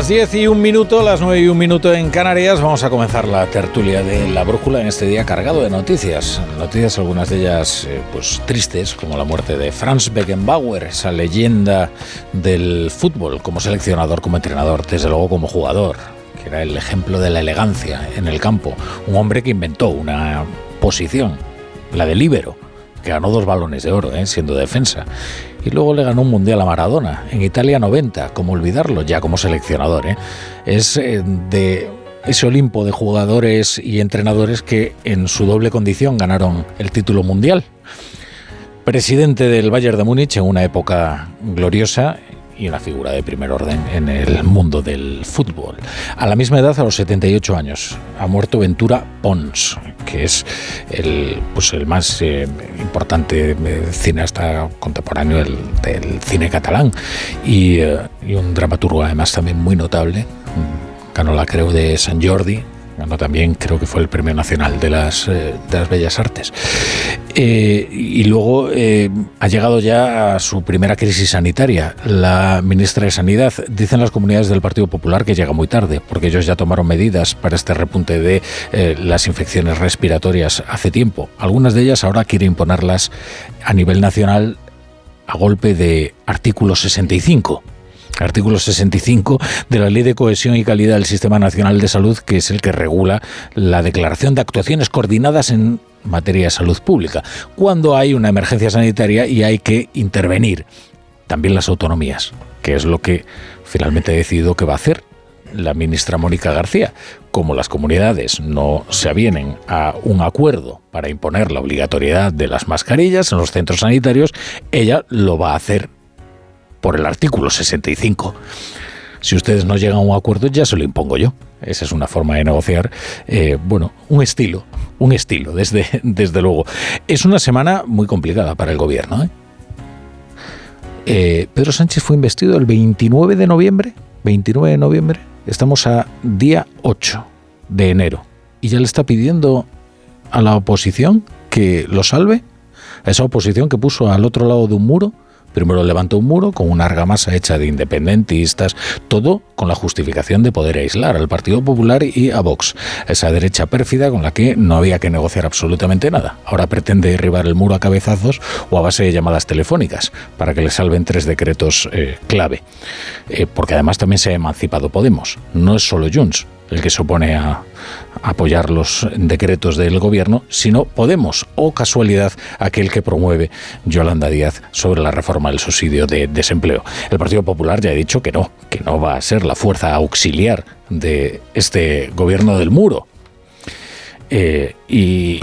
Las 10 y un minuto, las 9 y un minuto en Canarias, vamos a comenzar la tertulia de la brújula en este día cargado de noticias. Noticias, algunas de ellas eh, pues tristes, como la muerte de Franz Beckenbauer, esa leyenda del fútbol, como seleccionador, como entrenador, desde luego como jugador, que era el ejemplo de la elegancia en el campo. Un hombre que inventó una posición, la de líbero, que ganó dos balones de oro, eh, siendo defensa. Y luego le ganó un mundial a Maradona, en Italia 90, como olvidarlo, ya como seleccionador. eh. Es eh, de ese Olimpo de jugadores y entrenadores que en su doble condición ganaron el título mundial. Presidente del Bayern de Múnich en una época gloriosa y una figura de primer orden en el mundo del fútbol. A la misma edad, a los 78 años, ha muerto Ventura Pons, que es el, pues el más eh, importante eh, cineasta contemporáneo del, cine catalán y, eh, y un dramaturgo además también muy notable. Mm, Ganó la Creu de San Jordi, ganó también creo que fue el Premio Nacional de las, eh, de las Bellas Artes. Eh, y luego eh, ha llegado ya a su primera crisis sanitaria. La ministra de Sanidad, dicen las comunidades del Partido Popular que llega muy tarde, porque ellos ya tomaron medidas para este repunte de las infecciones respiratorias hace tiempo. Algunas de ellas ahora quiere imponerlas a nivel nacional a golpe de artículo 65 artículo 65 de la Ley de Cohesión y Calidad del Sistema Nacional de Salud, que es el que regula la declaración de actuaciones coordinadas en materia de salud pública, cuando hay una emergencia sanitaria y hay que intervenir. También las autonomías, que es lo que finalmente ha decidido que va a hacer la ministra Mónica García. Como las comunidades no se avienen a un acuerdo para imponer la obligatoriedad de las mascarillas en los centros sanitarios, ella lo va a hacer por el artículo 65. Si ustedes no llegan a un acuerdo, ya se lo impongo yo. Esa es una forma de negociar, eh, bueno, un estilo, un estilo, desde, desde luego. Es una semana muy complicada para el gobierno. ¿eh? Eh, Pedro Sánchez fue investido el 29 de noviembre, 29 de noviembre, estamos a día 8 de enero, y ya le está pidiendo a la oposición que lo salve, a esa oposición que puso al otro lado de un muro, Primero levantó un muro con una argamasa hecha de independentistas, todo con la justificación de poder aislar al Partido Popular y a Vox, esa derecha pérfida con la que no había que negociar absolutamente nada. Ahora pretende derribar el muro a cabezazos o a base de llamadas telefónicas para que le salven tres decretos eh, clave. Eh, porque además también se ha emancipado Podemos, no es solo Junts el que se opone a apoyar los decretos del gobierno, sino Podemos, o casualidad, aquel que promueve Yolanda Díaz sobre la reforma del subsidio de desempleo. El Partido Popular ya ha dicho que no, que no va a ser la fuerza auxiliar de este gobierno del muro. Eh, y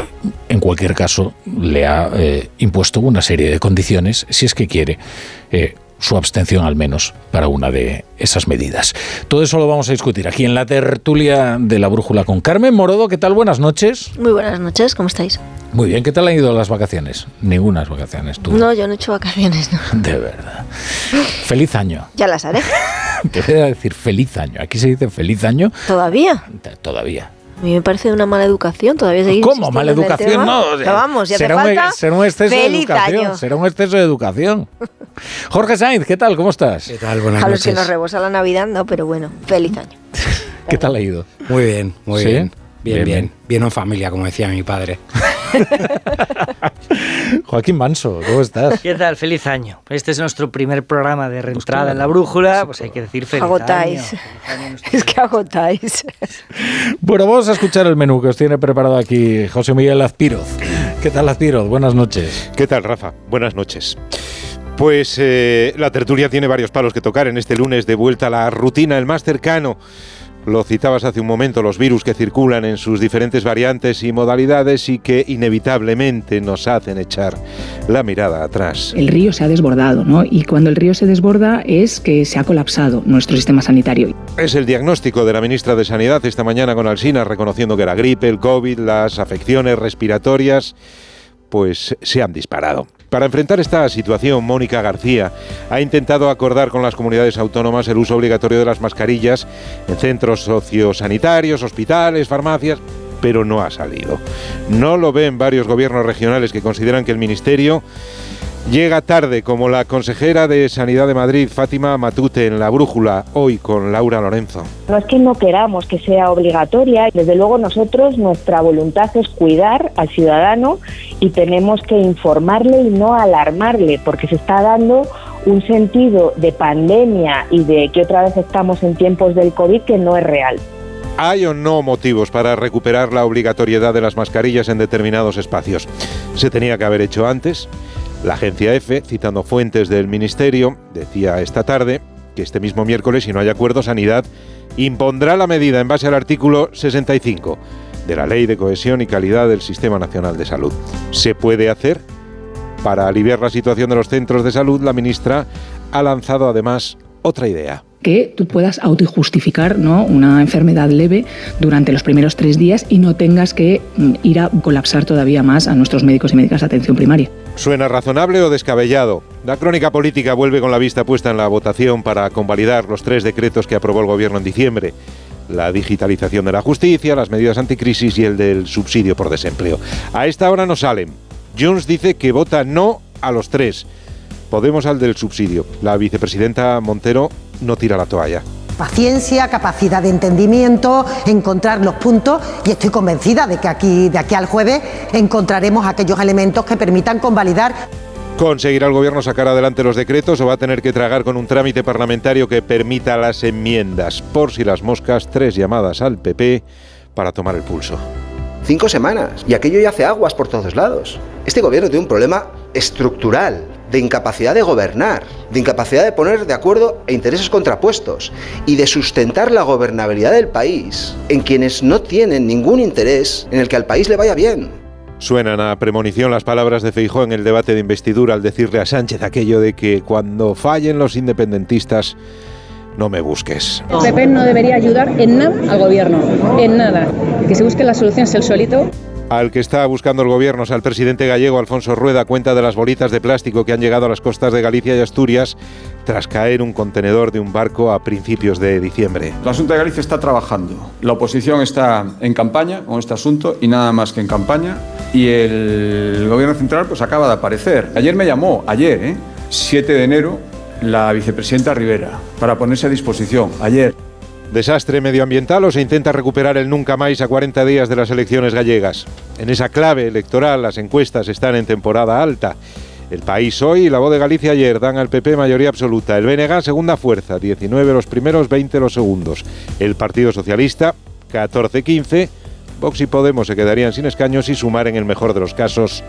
en cualquier caso le ha eh, impuesto una serie de condiciones, si es que quiere, eh, su abstención al menos para una de esas medidas. Todo eso lo vamos a discutir aquí en la tertulia de la brújula con Carmen Morodo. ¿Qué tal? Buenas noches. Muy buenas noches, ¿cómo estáis? Muy bien, ¿qué tal han ido las vacaciones? Ningunas vacaciones, tú. No, yo no he hecho vacaciones, no. De verdad. Feliz año. Ya las haré. Te voy a decir feliz año. Aquí se dice feliz año ¿Todavía? todavía. A mí me parece una mala educación todavía seguir ¿Cómo? ¿Mala educación? No. Pero vamos, ya hace será, un, falta. será un exceso de educación. año. Será un exceso de educación. Jorge Sainz, ¿qué tal? ¿Cómo estás? ¿Qué tal? Buenas A los que nos rebosa la Navidad, no, pero bueno, feliz año. ¿Qué tal ha ido? Muy bien, muy ¿Sí? bien. Bien, Bien, bien. bien. Bien, en familia, como decía mi padre. Joaquín Manso, ¿cómo estás? ¿Qué tal? Feliz año. Este es nuestro primer programa de reentrada en la brújula, pues hay que decir feliz Agotáis. año. Feliz año a nuestro- Es que agotáis. Bueno, vamos a escuchar el menú que os tiene preparado aquí José Miguel Azpiroz. ¿Qué tal, Azpiroz? Buenas noches. ¿Qué tal, Rafa? Buenas noches. Pues eh, la tertulia tiene varios palos que tocar en este lunes de vuelta a la rutina, el más cercano Lo citabas hace un momento, los virus que circulan en sus diferentes variantes y modalidades y que inevitablemente nos hacen echar la mirada atrás. El río se ha desbordado, ¿no? Y cuando el río se desborda es que se ha colapsado nuestro sistema sanitario. Es el diagnóstico de la ministra de Sanidad esta mañana con Alsina, reconociendo que la gripe, el COVID, las afecciones respiratorias, pues se han disparado. Para enfrentar esta situación, Mónica García ha intentado acordar con las comunidades autónomas el uso obligatorio de las mascarillas en centros sociosanitarios, hospitales, farmacias, pero no ha salido. No lo ven varios gobiernos regionales que consideran que el Ministerio Llega tarde, como la consejera de Sanidad de Madrid, Fátima Matute, en la brújula, hoy con Laura Lorenzo. No es que no queramos que sea obligatoria, desde luego nosotros nuestra voluntad es cuidar al ciudadano y tenemos que informarle y no alarmarle, porque se está dando un sentido de pandemia y de que otra vez estamos en tiempos del COVID que no es real. ¿Hay o no motivos para recuperar la obligatoriedad de las mascarillas en determinados espacios? ¿Se tenía que haber hecho antes? La agencia EFE, citando fuentes del Ministerio, decía esta tarde que este mismo miércoles, si no hay acuerdo, Sanidad impondrá la medida en base al artículo 65 de la Ley de Cohesión y Calidad del Sistema Nacional de Salud. ¿Se puede hacer? Para aliviar la situación de los centros de salud, la ministra ha lanzado además otra idea que tú puedas autojustificar ¿no? una enfermedad leve durante los primeros tres días y no tengas que mm, ir a colapsar todavía más a nuestros médicos y médicas de atención primaria. ¿Suena razonable o descabellado? La crónica política vuelve con la vista puesta en la votación para convalidar los tres decretos que aprobó el Gobierno en diciembre. La digitalización de la justicia, las medidas anticrisis y el del subsidio por desempleo. A esta hora no salen. Jones dice que vota no a los tres. Podemos al del subsidio. La vicepresidenta Montero no tira la toalla. Paciencia, capacidad de entendimiento, encontrar los puntos y estoy convencida de que aquí, de aquí al jueves encontraremos aquellos elementos que permitan convalidar ¿Conseguirá el gobierno sacar adelante los decretos o va a tener que tragar con un trámite parlamentario que permita las enmiendas? Por si las moscas, tres llamadas al PP para tomar el pulso. Cinco semanas y aquello ya hace aguas por todos lados. Este gobierno tiene un problema estructural de incapacidad de gobernar, de incapacidad de poner de acuerdo e intereses contrapuestos y de sustentar la gobernabilidad del país en quienes no tienen ningún interés en el que al país le vaya bien. Suenan a premonición las palabras de Feijó en el debate de investidura al decirle a Sánchez aquello de que cuando fallen los independentistas no me busques. PP no debería ayudar en nada al gobierno, en nada. Que se busque las soluciones el solito al que está buscando el gobierno, el presidente gallego Alfonso Rueda cuenta de las bolitas de plástico que han llegado a las costas de Galicia y Asturias tras caer un contenedor de un barco a principios de diciembre. La Junta de Galicia está trabajando. La oposición está en campaña con este asunto y nada más que en campaña. Y el gobierno central pues acaba de aparecer. Ayer me llamó, ayer, ¿eh? 7 de enero, la vicepresidenta Rivera para ponerse a disposición. Ayer. ¿Desastre medioambiental o se intenta recuperar el nunca más a 40 días de las elecciones gallegas? En esa clave electoral las encuestas están en temporada alta. El País hoy y la Voz de Galicia ayer dan al PP mayoría absoluta. El BNG segunda fuerza, 19 los primeros, 20 los segundos. El Partido Socialista 14-15. Vox y Podemos se quedarían sin escaños y sumar en el mejor de los casos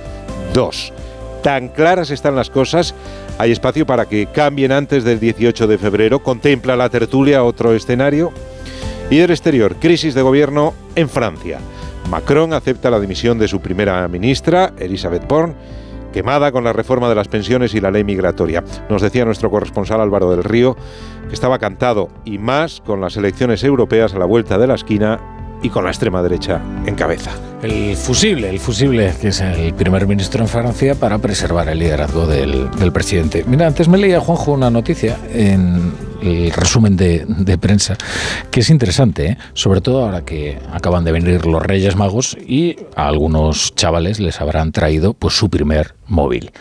dos. Tan claras están las cosas hay espacio para que cambien antes del 18 de febrero. Contempla la tertulia otro escenario. Y del exterior, crisis de gobierno en Francia. Macron acepta la dimisión de su primera ministra, Elisabeth Borne, quemada con la reforma de las pensiones y la ley migratoria. Nos decía nuestro corresponsal Álvaro del Río que estaba cantado y más con las elecciones europeas a la vuelta de la esquina y con la extrema derecha en cabeza. El fusible, el fusible, que es el primer ministro en Francia para preservar el liderazgo del, presidente. Mira, antes me leía Juanjo una noticia en el resumen de, prensa que es interesante, ¿eh? sobre todo ahora que acaban de venir los Reyes Magos y a algunos chavales les habrán traído pues su primer móvil.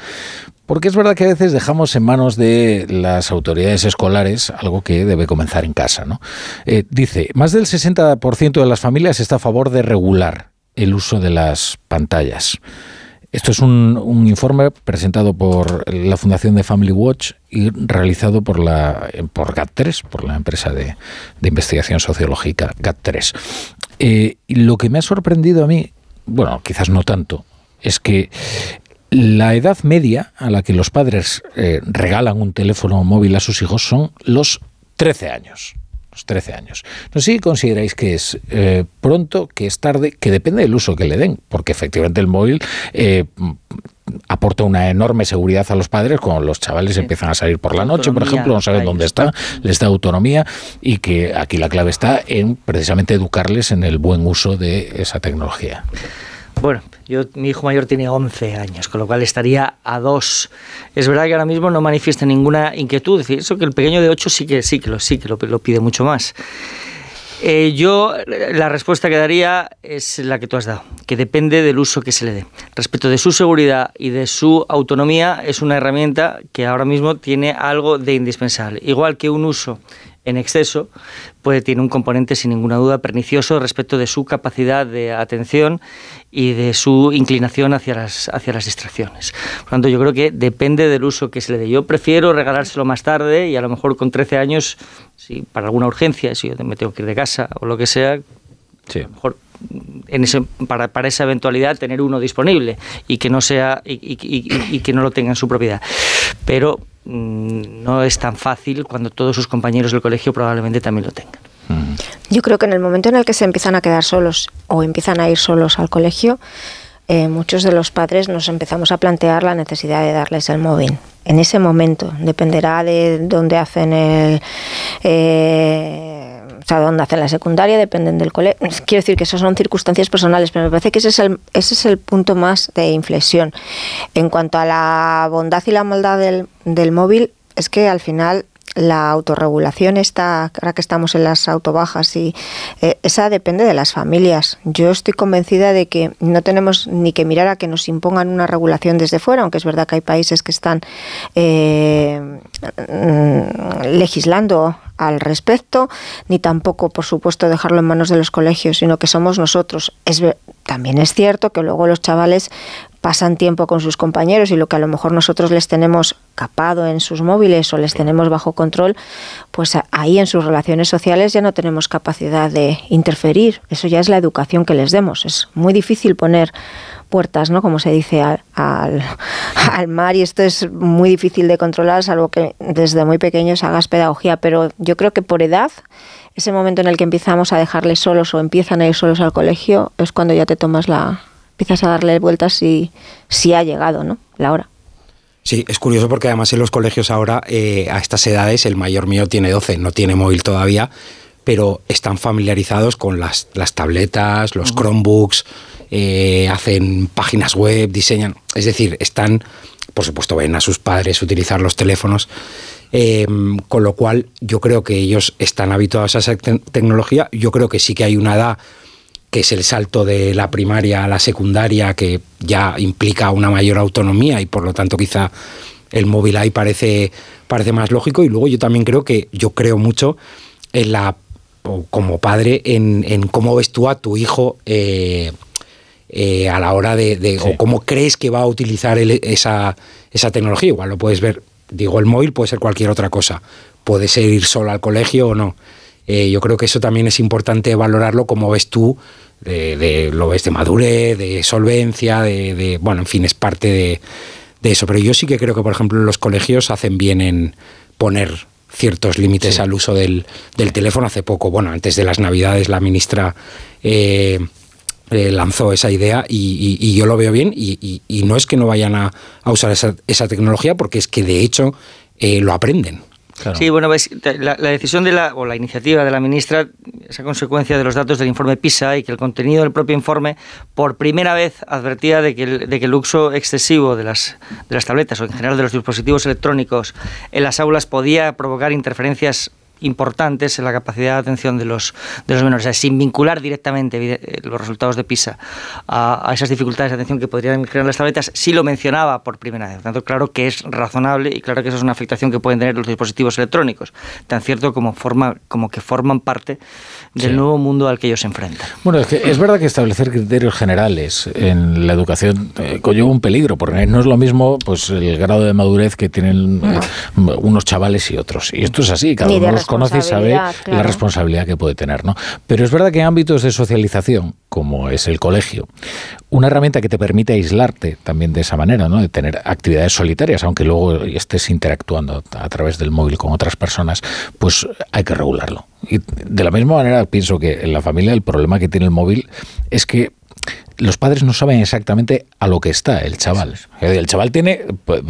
Porque es verdad que a veces dejamos en manos de las autoridades escolares algo que debe comenzar en casa. ¿no? Eh, dice, más del 60% de las familias está a favor de regular el uso de las pantallas. Esto es un, informe presentado por la Fundación de Family Watch y realizado por, la, por GAT3, por la empresa de, investigación sociológica GAT3. Eh, y lo que me ha sorprendido a mí, bueno, quizás no tanto, es que la edad media a la que los padres eh, regalan un teléfono móvil a sus hijos son los 13 años. O años, 13 años. No sé si consideráis que es eh, pronto, que es tarde, que depende del uso que le den, porque efectivamente el móvil eh, aporta una enorme seguridad a los padres cuando los chavales empiezan a salir por la noche, por ejemplo, no saben dónde está, les da autonomía y que aquí la clave está en precisamente educarles en el buen uso de esa tecnología. Bueno, yo, mi hijo mayor tiene 11 años, con lo cual estaría a dos. Es verdad que ahora mismo no manifiesta ninguna inquietud. Es decir, eso que el pequeño de 8 sí que, sí que, lo, sí que lo, pide mucho más. Eh, yo la respuesta que daría es la que tú has dado, que depende del uso que se le dé. Respecto de su seguridad y de su autonomía, es una herramienta que ahora mismo tiene algo de indispensable. Igual que un uso en exceso puede tener un componente sin ninguna duda pernicioso respecto de su capacidad de atención y de su inclinación hacia las, hacia las distracciones. Por lo tanto, yo creo que depende del uso que se le dé. Yo prefiero regalárselo más tarde y a lo mejor con 13 años, si para alguna urgencia, si yo me tengo que ir de casa o lo que sea, Sí. a lo mejor en ese, para, para esa eventualidad tener uno disponible y que no sea y, y- y- y que no lo tenga en su propiedad. Pero no es tan fácil cuando todos sus compañeros del colegio probablemente también lo tengan. Yo creo que en el momento en el que se empiezan a quedar solos o empiezan a ir solos al colegio, eh, muchos de los padres nos empezamos a plantear la necesidad de darles el móvil. En ese momento dependerá de dónde hacen el, eh, o sea, dónde hacen la secundaria, dependen del colegio. Quiero decir que esas son circunstancias personales, pero me parece que ese es el, ese es el punto más de inflexión. En cuanto a la bondad y la maldad del, del móvil, es que al final la autorregulación está, ahora que estamos en las autobajas, y eh, esa depende de las familias. Yo estoy convencida de que no tenemos ni que mirar a que nos impongan una regulación desde fuera, aunque es verdad que hay países que están eh, mm, legislando al respecto, ni tampoco, por supuesto, dejarlo en manos de los colegios, sino que somos nosotros. Es, también es cierto que luego los chavales pasan tiempo con sus compañeros y lo que a lo mejor nosotros les tenemos capado en sus móviles o les tenemos bajo control, pues ahí en sus relaciones sociales ya no tenemos capacidad de interferir. Eso ya es la educación que les demos. Es muy difícil poner puertas, ¿no? Como se dice al, al, al mar y esto es muy difícil de controlar, salvo que desde muy pequeños hagas pedagogía, pero yo creo que por edad, ese momento en el que empezamos a dejarles solos o empiezan a ir solos al colegio, es cuando ya te tomas la, empiezas a darle vueltas si, si ha llegado, ¿no? La hora. Sí, es curioso porque además en los colegios ahora, eh, a estas edades, el mayor mío tiene 12, no tiene móvil todavía, pero están familiarizados con las, las tabletas, los Chromebooks, eh, hacen páginas web, diseñan, es decir, están, por supuesto, ven a sus padres utilizar los teléfonos, eh, con lo cual yo creo que ellos están habituados a esa te- tecnología, yo creo que sí que hay una edad que es el salto de la primaria a la secundaria, que ya implica una mayor autonomía y por lo tanto quizá el móvil ahí parece, parece más lógico. Y luego yo también creo que yo creo mucho en la como padre en, en cómo ves tú a tu hijo eh, eh, a la hora de, de- o cómo crees que va a utilizar esa, esa tecnología. Igual lo puedes ver, digo, el móvil puede ser cualquier otra cosa. Puede ser ir solo al colegio o no. Eh, yo creo que eso también es importante valorarlo como ves tú, de, de- lo ves de madurez, de solvencia, de, de- bueno, en fin, es parte de, de eso. Pero yo sí que creo que, por ejemplo, los colegios hacen bien en poner ciertos límites al uso del, del teléfono. Hace poco, bueno, antes de las Navidades, la ministra eh, eh, lanzó esa idea y, y- y yo lo veo bien. Y no es que no vayan a, a usar esa, esa tecnología, porque es que de hecho eh, lo aprenden. Sí, bueno, la decisión de la, o la iniciativa de la ministra es a consecuencia de los datos del informe PISA y que el contenido del propio informe por primera vez advertía de que el, de que el uso excesivo de las, de las tabletas o en general de los dispositivos electrónicos en las aulas podía provocar interferencias importantes en la capacidad de atención de los, de los menores, o sea, sin vincular directamente eh, los resultados de PISA a, a esas dificultades de atención que podrían generar las tabletas, sí lo mencionaba por primera vez. Por tanto, claro que es razonable y claro que eso es una afectación que pueden tener los dispositivos electrónicos, tan cierto como, forma, como que forman parte del Sí. nuevo mundo al que ellos se enfrentan. Bueno, es que es verdad que establecer criterios generales en la educación eh, conlleva un peligro, porque no es lo mismo pues el grado de madurez que tienen eh, unos chavales y otros. Y esto es así, cada uno los conoce y sabe la responsabilidad que puede tener, ¿no? Pero es verdad que en ámbitos de socialización, como es el colegio, una herramienta que te permite aislarte también de esa manera, ¿no? De tener actividades solitarias, aunque luego estés interactuando a través del móvil con otras personas, pues hay que regularlo. Y de la misma manera pienso que en la familia el problema que tiene el móvil es que los padres no saben exactamente a lo que está el chaval. El chaval tiene, pues,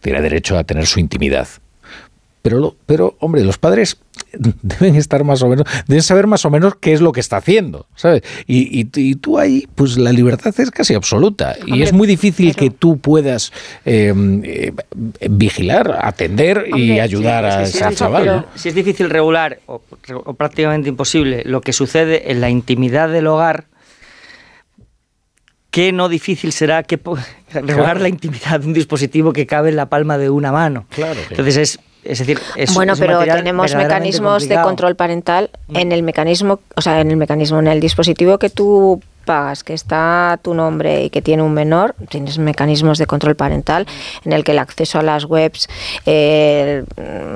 tiene derecho a tener su intimidad. Pero, pero, hombre, los padres deben estar más o menos, deben saber más o menos qué es lo que está haciendo, ¿sabes? Y, y- y tú ahí, pues la libertad es casi absoluta. y es muy difícil que tú puedas eh, eh, vigilar, atender y Hombre, ayudar sí, a sí, ese es chaval. difícil, ¿no? Si es difícil regular, o, o prácticamente imposible, lo que sucede en la intimidad del hogar, ¿qué no difícil será que regular Claro. la intimidad de un dispositivo que cabe en la palma de una mano? Claro. Entonces es, es decir, es bueno, es pero tenemos mecanismos de control parental en el mecanismo, o sea, en el mecanismo, en el dispositivo que tú pagas, que está tu nombre y que tiene un menor, tienes mecanismos de control parental en el que el acceso a las webs, eh,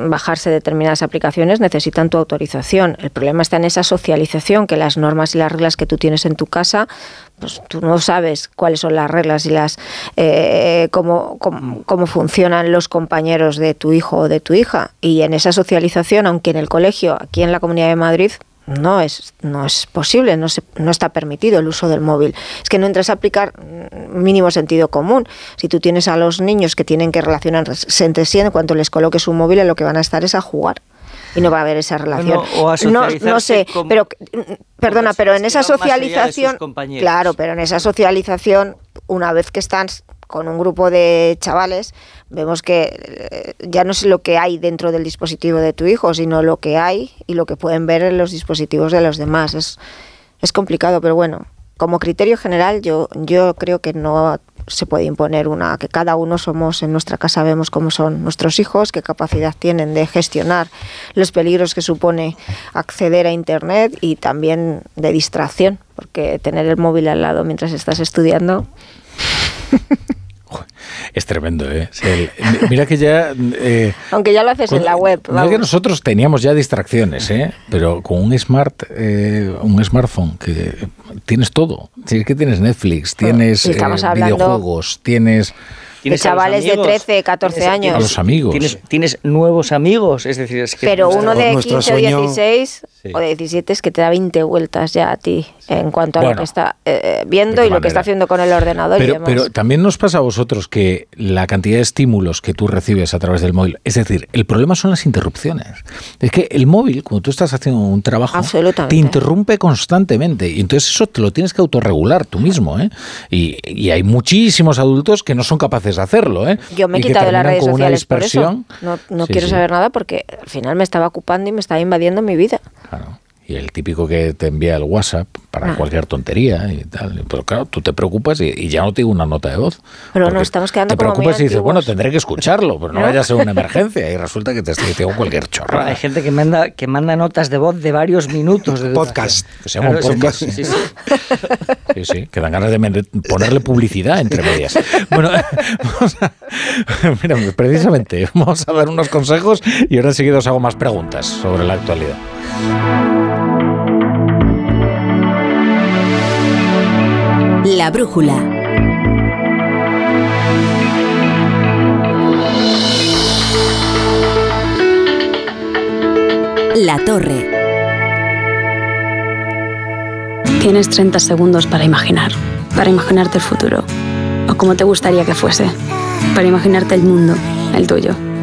bajarse determinadas aplicaciones necesitan tu autorización. El problema está en esa socialización, que las normas y las reglas que tú tienes en tu casa, pues tú no sabes cuáles son las reglas y las eh, cómo, cómo, funcionan los compañeros de tu hijo o de tu hija. Y en esa socialización, aunque en el colegio, aquí en la Comunidad de Madrid, no es, no es posible, no, se, no está permitido el uso del móvil. Es que no entras a aplicar mm, mínimo sentido común. Si tú tienes a los niños que tienen que relacionarse entre sí, en cuanto les coloques un móvil, en lo que van a estar es a jugar. Y no va a haber esa relación. o a no, no sé, con- pero mm, perdona, pero en esa socialización, claro, pero en esa socialización, una vez que están con un grupo de chavales, vemos que eh, ya no es lo que hay dentro del dispositivo de tu hijo, sino lo que hay y lo que pueden ver en los dispositivos de los demás. Es, es complicado, pero bueno, como criterio general yo, yo creo que no se puede imponer una, que cada uno somos en nuestra casa, vemos cómo son nuestros hijos, qué capacidad tienen de gestionar los peligros que supone acceder a Internet y también de distracción, porque tener el móvil al lado mientras estás estudiando Es tremendo, ¿eh? El- mira que ya... eh, Aunque ya lo haces en la web. Mira vamos. que nosotros teníamos ya distracciones, ¿eh? Pero con un smart, eh, un smartphone que tienes todo. Si es que tienes Netflix, tienes Y estamos eh, videojuegos, tienes De Tienes a los chavales de amigos, 13, 14 tienes- años. a los amigos. Tienes, tienes nuevos amigos, es decir, es que Pero uno de nuestro 15 o sueño- 16 Sí. o de 17 es que te da 20 vueltas ya a ti en cuanto a Bueno, lo que está eh, viendo ¿de y lo que está haciendo con el ordenador y Pero, demás. pero también nos pasa a vosotros que la cantidad de estímulos que tú recibes a través del móvil, es decir, el problema son las interrupciones. Es que el móvil, cuando tú estás haciendo un trabajo, te interrumpe constantemente y entonces eso te lo tienes que autorregular tú mismo. ¿eh? Y, y hay muchísimos adultos que no son capaces de hacerlo. ¿eh? Yo me he Y quitado de las redes sociales por eso. No, no Sí, quiero saber nada porque al final me estaba ocupando y me estaba invadiendo mi vida. Claro. Y el típico que te envía el WhatsApp para Ah. cualquier tontería y tal. Pero claro, tú te preocupas y, y ya no te digo una nota de voz. Pero nos estamos quedando Te como muy preocupas y dices, bueno, tendré que escucharlo, pero no, ¿No? vaya a ser una emergencia. Y resulta que te estoy diciendo cualquier chorrada. Hay gente que manda, que manda notas de voz de varios minutos. De Podcast. Que se llama un Claro, podcast. sí, sí. Sí, sí, que dan ganas de ponerle publicidad entre medias. Bueno, vamos a, mira, precisamente, vamos a dar unos consejos y ahora enseguida os hago más preguntas sobre la actualidad. La brújula. La torre. Tienes 30 segundos para imaginar, para imaginarte el futuro, o como te gustaría que fuese, para imaginarte el mundo, el tuyo,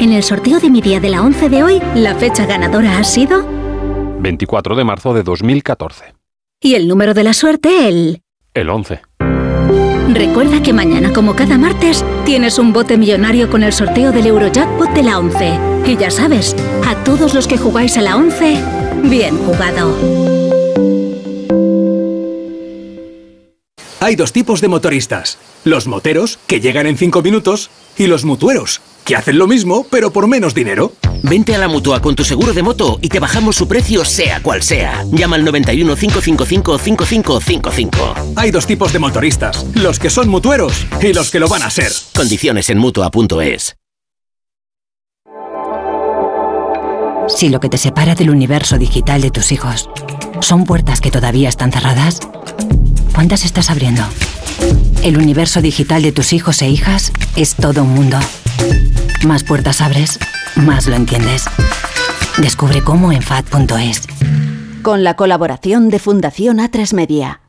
En el sorteo de mi día de la 11 de hoy, la fecha ganadora ha sido 24 de marzo de 2014. y el número de la suerte el... El 11. Recuerda que mañana, como cada martes, tienes un bote millonario con el sorteo del Eurojackpot de la 11. Y ya sabes, a todos los que jugáis a la 11, bien jugado. Hay dos tipos de motoristas. Los moteros, que llegan en 5 minutos, y los mutueros, que hacen lo mismo, pero por menos dinero. Vente a la mutua con tu seguro de moto y te bajamos su precio, sea cual sea. Llama al 91 555 5555. Hay dos tipos de motoristas: los que son mutueros y los que lo van a ser. Condiciones en mutua.es. Si lo que te separa del universo digital de tus hijos son puertas que todavía están cerradas, ¿cuántas estás abriendo? El universo digital de tus hijos e hijas es todo un mundo. Más puertas abres, más lo entiendes. Descubre cómo en FAD.es. Con la colaboración de Fundación A3 Media.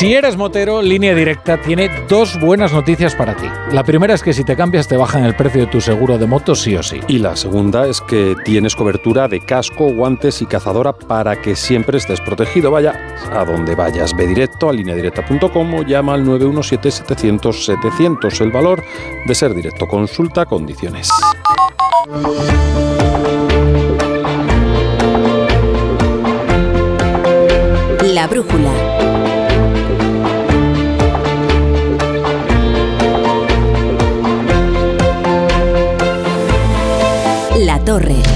Si eres motero, Línea Directa tiene dos buenas noticias para ti. La primera es que si te cambias te bajan el precio de tu seguro de moto sí o sí. Y la segunda es que tienes cobertura de casco, guantes y cazadora para que siempre estés protegido. Vaya a donde vayas. Ve directo a lineadirecta.com o llama al 917-700-700. El valor de ser directo. Consulta condiciones. La brújula. Torre.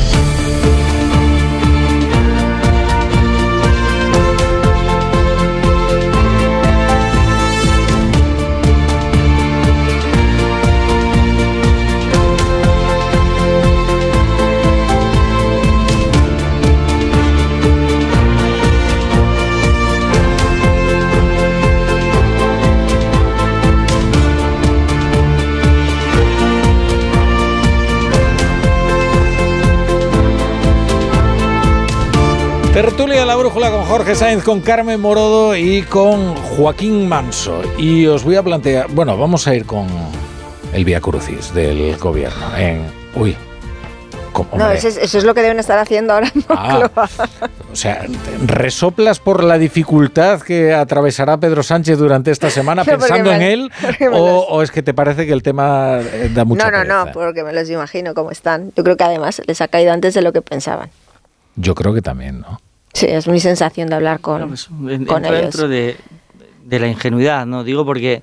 Tertulia la Brújula con Jorge Sainz, con Carmen Morodo y con Joaquín Manso. Y os voy a plantear, bueno, vamos a ir con el Vía Crucis del gobierno. En, uy, ¿cómo, No, eso es, eso es lo que deben estar haciendo ahora en Ah. O sea, ¿resoplas por la dificultad que atravesará Pedro Sánchez durante esta semana No, pensando me- en él? O, es que te parece que el tema eh, da mucha No, no, no, porque me los imagino cómo están. Yo creo que además les ha caído antes de lo que pensaban. Yo creo que también, ¿no? Sí, es mi sensación de hablar con, En- con entro ellos. dentro de, de la ingenuidad, ¿no? Digo porque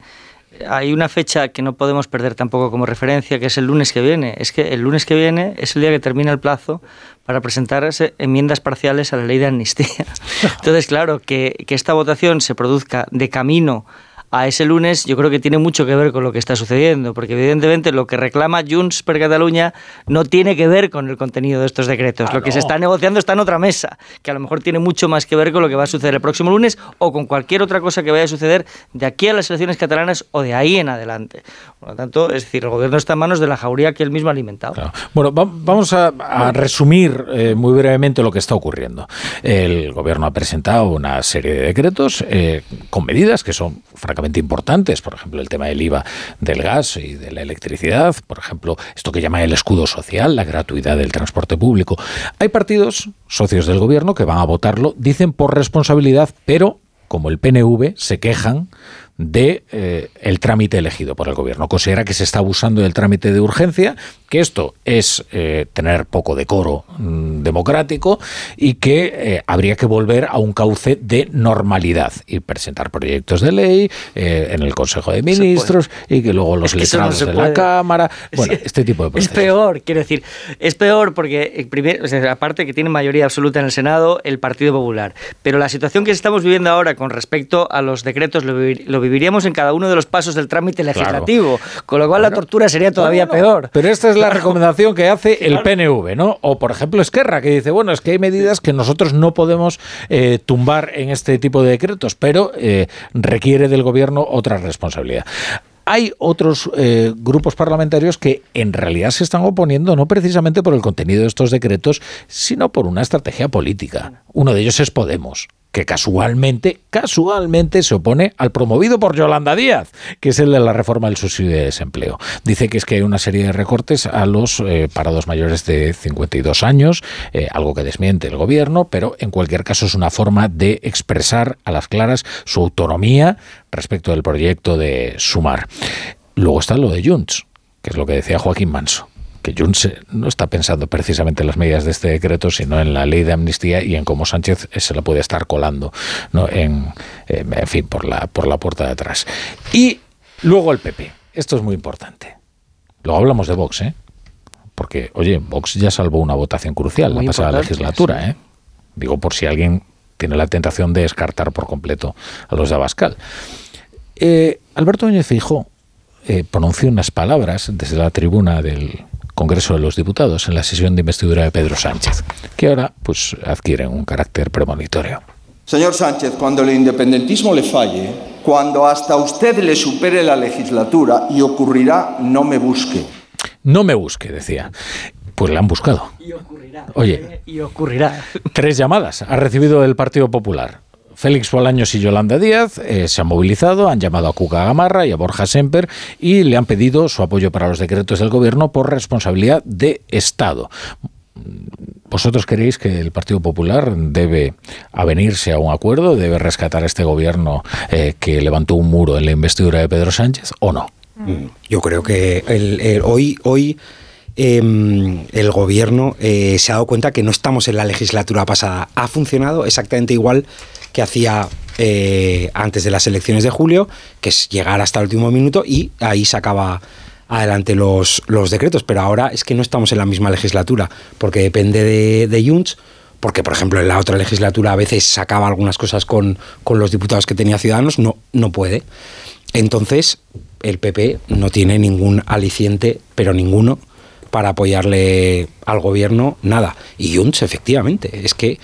hay una fecha que no podemos perder tampoco como referencia, que es el lunes que viene. Es que el lunes que viene es el día que termina el plazo para presentar ese- enmiendas parciales a la ley de amnistía. Entonces, claro, que, que esta votación se produzca de camino a ese lunes, yo creo que tiene mucho que ver con lo que está sucediendo, porque evidentemente lo que reclama Junts per Cataluña no tiene que ver con el contenido de estos decretos. Ah, lo que se está negociando está en otra mesa, que a lo mejor tiene mucho más que ver con lo que va a suceder el próximo lunes o con cualquier otra cosa que vaya a suceder de aquí a las elecciones catalanas o de ahí en adelante. Por lo tanto, es decir, el gobierno está en manos de la jauría que él mismo ha alimentado. Bueno, va- vamos a, a resumir eh, muy brevemente lo que está ocurriendo. El gobierno ha presentado una serie de decretos eh, con medidas que son francamente importantes, por ejemplo, el tema del IVA del gas y de la electricidad, por ejemplo, esto que llama el escudo social, la gratuidad del transporte público. Hay partidos, socios del gobierno, que van a votarlo, dicen por responsabilidad, pero como el PNV se quejan de eh, el trámite elegido por el gobierno. Considera que se está abusando del trámite de urgencia, que esto es eh, tener poco decoro mm, democrático y que eh, habría que volver a un cauce de normalidad y presentar proyectos de ley en el Consejo de Ministros y que luego los Es que eso no letrados de la Cámara, Es bueno, este tipo de Es procesos. peor, quiero decir, es peor porque, primero, o sea, aparte que tiene mayoría absoluta en el Senado, el Partido Popular. Pero la situación que estamos viviendo ahora con respecto a los decretos lo viviríamos en cada uno de los pasos del trámite legislativo, con lo cual la tortura sería todavía peor. Pero esta es la recomendación que hace el PNV, ¿no? O, por ejemplo, Esquerra, que dice, bueno, es que hay medidas que nosotros no podemos eh, tumbar en este tipo de decretos, pero eh, requiere del gobierno otra responsabilidad. Hay otros eh, grupos parlamentarios que en realidad se están oponiendo no precisamente por el contenido de estos decretos, sino por una estrategia política. Uno de ellos es Podemos. Que casualmente, casualmente se opone al promovido por Yolanda Díaz, que es el de la reforma del subsidio de desempleo. Dice que es que hay una serie de recortes a los eh, parados mayores de 52 años, eh, algo que desmiente el gobierno, pero en cualquier caso es una forma de expresar a las claras su autonomía respecto del proyecto de Sumar. Luego está lo de Junts, que es lo que decía Joaquín Manso que Junts no está pensando precisamente en las medidas de este decreto, sino en la ley de amnistía y en cómo Sánchez se la puede estar colando, ¿no? en, en fin, por la, por la puerta de atrás. Y luego el PP. Esto es muy importante. Luego hablamos de Vox, ¿eh? Porque, oye, Vox ya salvó una votación crucial la pasada legislatura, ¿eh? Digo, por si alguien tiene la tentación de descartar por completo a los de Abascal. Eh, Alberto Núñez Feijóo eh, pronunció unas palabras desde la tribuna del Congreso de los Diputados en la sesión de investidura de Pedro Sánchez, que ahora pues adquieren un carácter premonitorio. Señor Sánchez, cuando el independentismo le falle, cuando hasta usted le supere la legislatura y ocurrirá, no me busque. No me busque, decía. Pues la han buscado. Y ocurrirá. Oye. Y ocurrirá. Tres llamadas ha recibido el Partido Popular. Félix Bolaños y Yolanda Díaz eh, se han movilizado, han llamado a Cuca Gamarra y a Borja Semper y le han pedido su apoyo para los decretos del gobierno por responsabilidad de Estado. ¿Vosotros creéis que el Partido Popular debe avenirse a un acuerdo, debe rescatar a este gobierno eh, que levantó un muro en la investidura de Pedro Sánchez o no? Yo creo que hoy, hoy em, el gobierno eh, se ha dado cuenta que no estamos en la legislatura pasada. Ha funcionado exactamente igual que hacía eh, antes de las elecciones de julio, que es llegar hasta el último minuto y ahí sacaba adelante los, los decretos. Pero ahora es que no estamos en la misma legislatura, porque depende de, de Junts, porque por ejemplo en la otra legislatura a veces sacaba algunas cosas con, con los diputados que tenía Ciudadanos, no, no puede. Entonces, el PP no tiene ningún aliciente, pero ninguno, para apoyarle al gobierno, nada. Y Junts, efectivamente, es que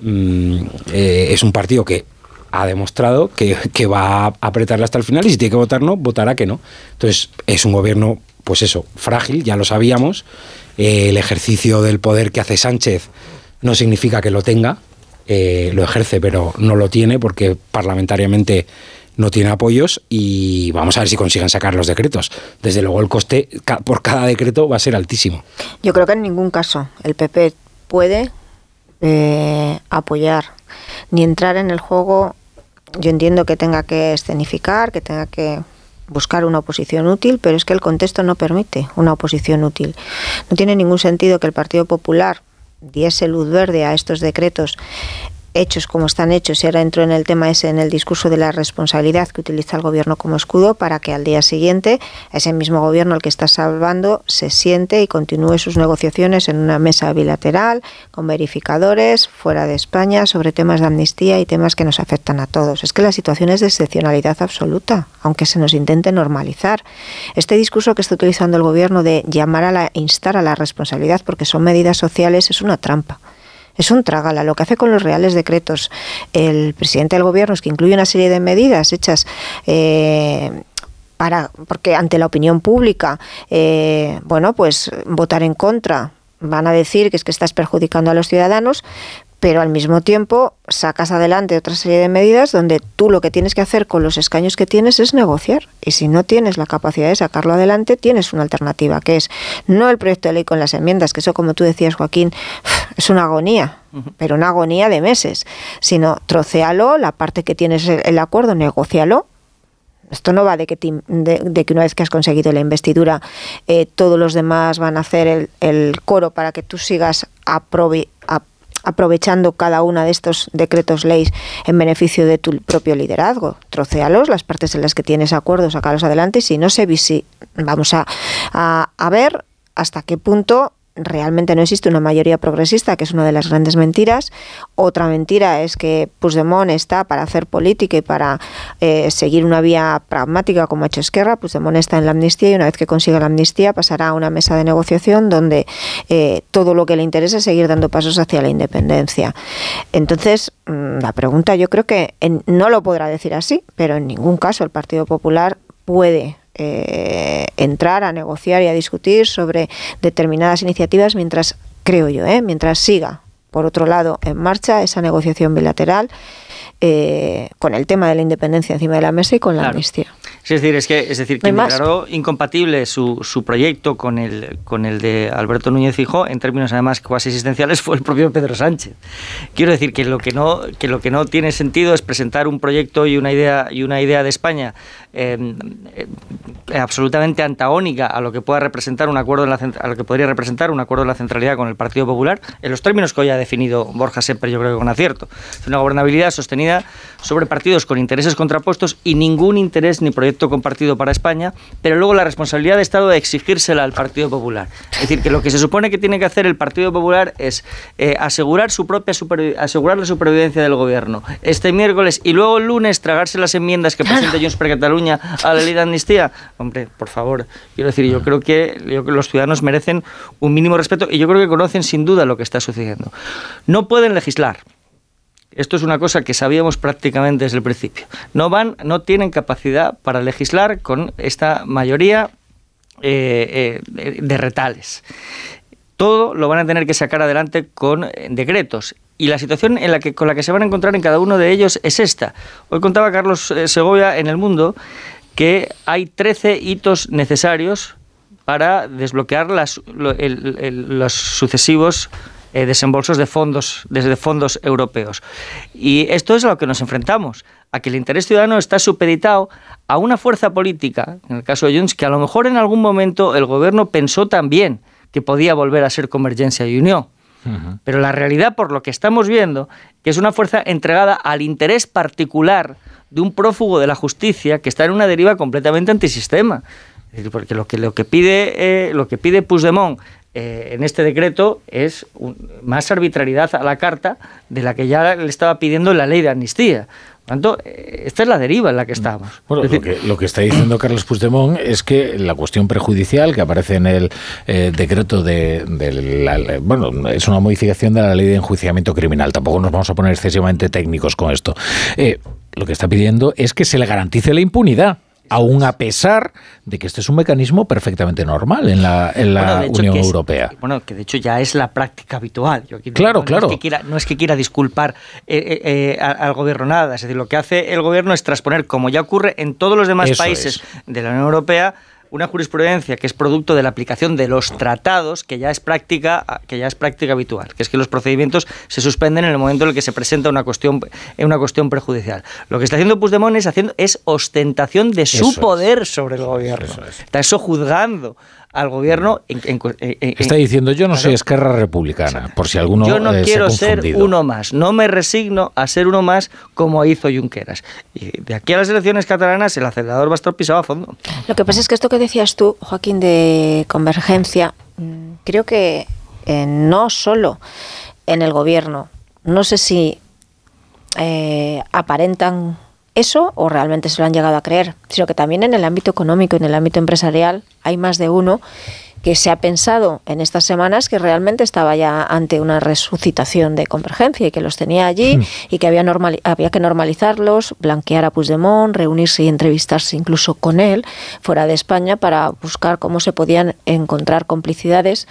mm, eh, es un partido que ha demostrado que, que va a apretarle hasta el final y si tiene que votar no, votará que no. Entonces, es un gobierno, pues eso, frágil, ya lo sabíamos. Eh, el ejercicio del poder que hace Sánchez no significa que lo tenga, eh, lo ejerce, pero no lo tiene porque parlamentariamente no tiene apoyos y vamos a ver si consiguen sacar los decretos. Desde luego el coste por cada decreto va a ser altísimo. Yo creo que en ningún caso el PP puede eh, apoyar ni entrar en el juego. Yo entiendo que tenga que escenificar, que tenga que buscar una oposición útil, pero es que el contexto no permite una oposición útil. No tiene ningún sentido que el Partido Popular diese luz verde a estos decretos hechos como están hechos y ahora entro en el tema ese en el discurso de la responsabilidad que utiliza el gobierno como escudo para que al día siguiente ese mismo gobierno al que está salvando se siente y continúe sus negociaciones en una mesa bilateral con verificadores fuera de España sobre temas de amnistía y temas que nos afectan a todos. Es que la situación es de excepcionalidad absoluta, aunque se nos intente normalizar. Este discurso que está utilizando el gobierno de llamar a la instar a la responsabilidad porque son medidas sociales es una trampa. Es un trágala. Lo que hace con los reales decretos el presidente del gobierno es que incluye una serie de medidas hechas eh, para porque ante la opinión pública, eh, bueno, pues votar en contra. Van a decir que es que estás perjudicando a los ciudadanos, pero al mismo tiempo sacas adelante otra serie de medidas donde tú lo que tienes que hacer con los escaños que tienes es negociar. Y si no tienes la capacidad de sacarlo adelante, tienes una alternativa, que es no el proyecto de ley con las enmiendas, que eso, como tú decías, Joaquín, es una agonía, pero una agonía de meses, sino trocealo, la parte que tienes el acuerdo, negocialo, esto no va de que, te- de, de que una vez que has conseguido la investidura, eh, todos los demás van a hacer el, el coro para que tú sigas ap- aprovechando cada una de estos decretos leyes en beneficio de tu propio liderazgo. Trocealos, las partes en las que tienes acuerdos, sacarlos adelante y si no se visi vamos a, a ver hasta qué punto realmente no existe una mayoría progresista, que es una de las grandes mentiras. Otra mentira es que Puigdemont está para hacer política y para eh, seguir una vía pragmática como ha hecho Esquerra. Puigdemont está en la amnistía y una vez que consiga la amnistía pasará a una mesa de negociación donde eh, todo lo que le interesa es seguir dando pasos hacia la independencia. Entonces, mm, la pregunta yo creo que en- no lo podrá decir así, pero en ningún caso el Partido Popular puede eh, entrar a negociar y a discutir sobre determinadas iniciativas mientras, creo yo, ¿eh? mientras siga por otro lado, en marcha esa negociación bilateral eh, con el tema de la independencia encima de la mesa y con la amnistía. Es decir, es que, es decir, que declaró incompatible su, su, proyecto con el, con el de Alberto Núñez Fijó, en términos además cuasi existenciales, fue el propio Pedro Sánchez. Quiero decir que lo que no, que lo que no tiene sentido es presentar un proyecto y una idea, y una idea de España em, eh, absolutamente antagónica a lo que pueda representar un acuerdo la, a lo que podría representar un acuerdo de la centralidad con el Partido Popular, en los términos que hoy ha definido Borja siempre yo creo que con acierto. Es una gobernabilidad sostenida sobre partidos con intereses contrapuestos y ningún interés ni proyecto compartido para España, pero luego la responsabilidad de Estado de exigírsela al Partido Popular. Es decir, que lo que se supone que tiene que hacer el Partido Popular es eh, asegurar su propia asegurar la supervivencia del gobierno este miércoles y luego el lunes tragarse las enmiendas que presenta Junts per Cataluña a la ley de amnistía. Hombre, por favor, quiero decir, yo creo que, yo creo que los ciudadanos merecen un mínimo respeto y yo creo que conocen sin duda lo que está sucediendo. No pueden legislar. Esto es una cosa que sabíamos prácticamente desde el principio. No van, no tienen capacidad para legislar con esta mayoría eh, eh, de retales. Todo lo van a tener que sacar adelante con eh, decretos. Y la situación en la que, con la que se van a encontrar en cada uno de ellos es esta. Hoy contaba Carlos Segovia en El Mundo que hay 13 hitos necesarios para desbloquear los sucesivos eh, desembolsos de fondos, desde fondos europeos. Y esto es a lo que nos enfrentamos, a que el interés ciudadano está supeditado a una fuerza política, en el caso de Junts, que a lo mejor en algún momento el gobierno pensó también que podía volver a ser Convergencia y Unión. Pero la realidad, por lo que estamos viendo, que es una fuerza entregada al interés particular de un prófugo de la justicia que está en una deriva completamente antisistema. Porque lo que, lo que pide, eh, lo que pide Puigdemont eh, en este decreto es más arbitrariedad a la carta de la que ya le estaba pidiendo la ley de amnistía. Por tanto, eh, esta es la deriva en la que estamos. Bueno, lo, que, está diciendo Carlos Puigdemont es que la cuestión prejudicial que aparece en el eh, decreto de, la, bueno, es una modificación de la ley de enjuiciamiento criminal. Tampoco nos vamos a poner excesivamente técnicos con esto. lo que está pidiendo es que se le garantice la impunidad aún a pesar de que este es un mecanismo perfectamente normal en la, en la Unión Europea. Bueno, que de hecho ya es la práctica habitual. claro, claro. No es, que quiera, no es que quiera disculpar eh, eh, eh, al gobierno nada, es decir, lo que hace el gobierno es transponer, como ya ocurre en todos los demás países de la Unión Europea, una jurisprudencia que es producto de la aplicación de los tratados que ya es práctica que ya es práctica habitual, que es que los procedimientos se suspenden en el momento en el que se presenta una cuestión una cuestión prejudicial. Lo que está haciendo Puigdemont es haciendo es ostentación de su poder sobre el gobierno. Está eso juzgando al gobierno. Está diciendo, yo no soy Esquerra Republicana, por si alguno Yo no eh, quiero ser uno más, no me resigno a ser uno más como hizo Junqueras. Y de aquí a las elecciones catalanas el acelerador va a estar pisado a fondo. Lo que pasa es que esto que decías tú, Joaquín, de convergencia, mm, creo que eh, no solo en el gobierno, no sé si eh, aparentan eso o realmente se lo han llegado a creer, sino que también en el ámbito económico, en el ámbito empresarial, hay más de uno que se ha pensado en estas semanas que realmente estaba ya ante una resucitación de convergencia y que los tenía allí hmm. y que había, había que normalizarlos, blanquear a Puigdemont, reunirse y entrevistarse incluso con él fuera de España para buscar cómo se podían encontrar complicidades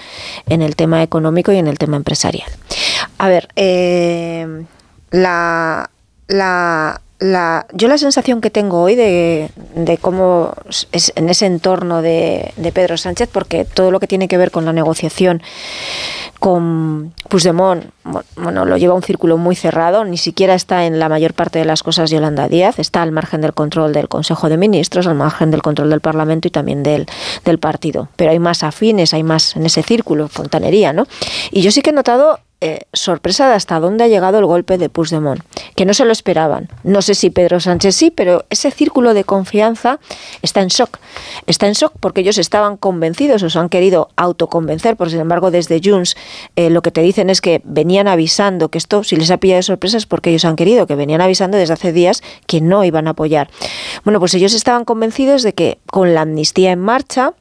en el tema económico y en el tema empresarial. A ver, eh, la, la la, yo la sensación que tengo hoy de, de cómo es en ese entorno de, de, Pedro Sánchez, porque todo lo que tiene que ver con la negociación con Puigdemont, bueno, lo lleva un círculo muy cerrado, ni siquiera está en la mayor parte de las cosas Yolanda Díaz, está al margen del control del Consejo de Ministros, al margen del control del Parlamento y también del, del partido. Pero hay más afines, hay más en ese círculo, fontanería, ¿no? Y yo sí que he notado eh, sorpresa de hasta dónde ha llegado el golpe de Puigdemont, que no se lo esperaban. No sé si Pedro Sánchez sí, pero ese círculo de confianza está en shock. Está en shock porque ellos estaban convencidos o se han querido autoconvencer, por sin embargo desde Junts eh, lo que te dicen es que venían avisando que esto, si les ha pillado de sorpresa es porque ellos han querido, que venían avisando desde hace días que no iban a apoyar. Bueno, pues ellos estaban convencidos de que con la amnistía en marcha,